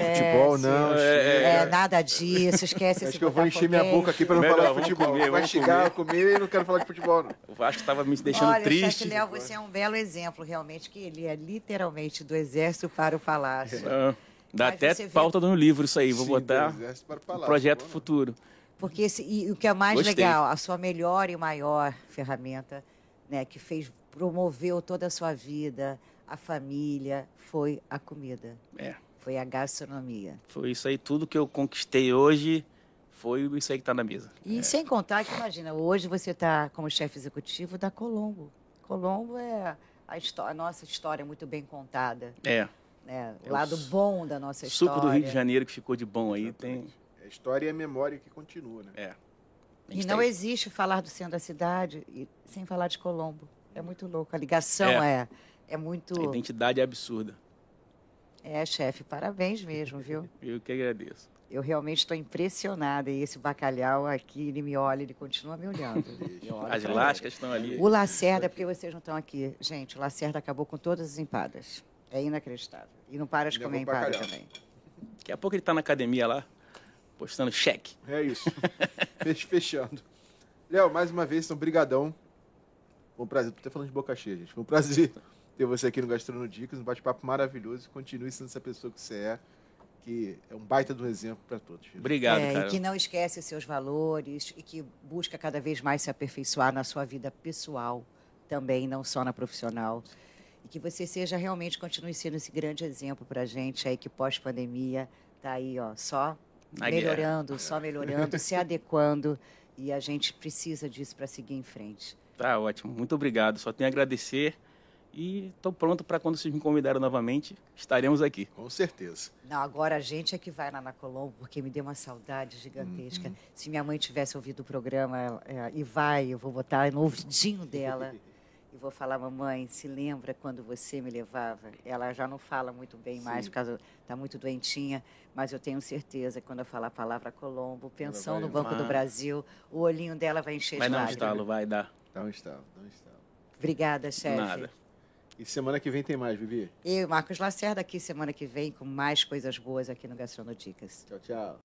esquece. Futebol, Esquece. não. É, nada disso, esquece Acho esse que eu vou encher minha boca aqui para não Melhor, falar de futebol. comer, Vai chegar, comer e não quero falar de futebol, não. O Vasco estava me deixando Olha, triste. Léo, você é um belo exemplo, realmente, que ele é literalmente do exército para o palácio. Ah, dá Mas até pauta no livro isso aí. Vou Sim, botar do exército para o palácio. projeto Boa, não. futuro. Porque esse, e o que é mais Gostei. legal, a sua melhor e maior ferramenta, né, que fez, promoveu toda a sua vida, a família, foi a comida. É. Foi a gastronomia. Foi isso aí, tudo que eu conquistei hoje foi isso aí que tá na mesa. E sem contar que, imagina, hoje você está como chefe executivo da Colombo. Colombo é a, a nossa história muito bem contada. É. Né? O É o lado su- bom da nossa Suco história. do Rio de Janeiro que ficou de bom aí tem. Exatamente. É a história e a memória que continua, né? É. E gente não tem- existe falar do centro da cidade e- sem falar de Colombo. É muito louco. A ligação é, é, muito. A identidade é absurda. É, chefe, parabéns mesmo, viu? Eu que agradeço. Eu realmente estou impressionada. E esse bacalhau aqui, ele me olha, ele continua me olhando. As lascas estão ali. O Lacerda, porque vocês não estão aqui. Gente, o Lacerda acabou com todas as empadas. É inacreditável. E não para de Levou comer empada bacalhau. também. Daqui a pouco ele tá na academia lá, postando cheque. É isso. Fech- Fechando. Léo, mais uma vez, então, brigadão. Foi um prazer. Tô até falando de boca cheia, gente. Foi um prazer ter você aqui no Gastronodicas. Um bate-papo maravilhoso. Continue sendo essa pessoa que você é, que é um baita de um exemplo para todos. Obrigado, É, cara. e que não esquece os seus valores e que busca cada vez mais se aperfeiçoar na sua vida pessoal também, não só na profissional. E que você seja realmente, continue sendo esse grande exemplo para a gente aí que pós-pandemia está aí, ó, só Na guerra. melhorando, só melhorando, se adequando. E a gente precisa disso para seguir em frente. Tá ótimo. Muito obrigado. Só tenho a agradecer. E estou pronto para quando vocês me convidarem novamente, estaremos aqui. Com certeza. Não, agora a gente é que vai lá na Colombo, porque me deu uma saudade gigantesca. Se minha mãe tivesse ouvido o programa é, e vai, eu vou botar no ouvidinho dela e vou falar, mamãe, se lembra quando você me levava? Ela já não fala muito bem mais, Sim. por causa está muito doentinha, mas eu tenho certeza que quando eu falar a palavra Colombo, pensão vai no Banco do. Brasil, o olhinho dela vai encher Vai de dar um lágrimas. estalo, vai dar. Dá um estalo, dá um estalo. Obrigada, chefe. Nada. E semana que vem tem mais, Vivi. E Marcos Lacerda aqui semana que vem com mais coisas boas aqui no Gastronodicas. Tchau, tchau.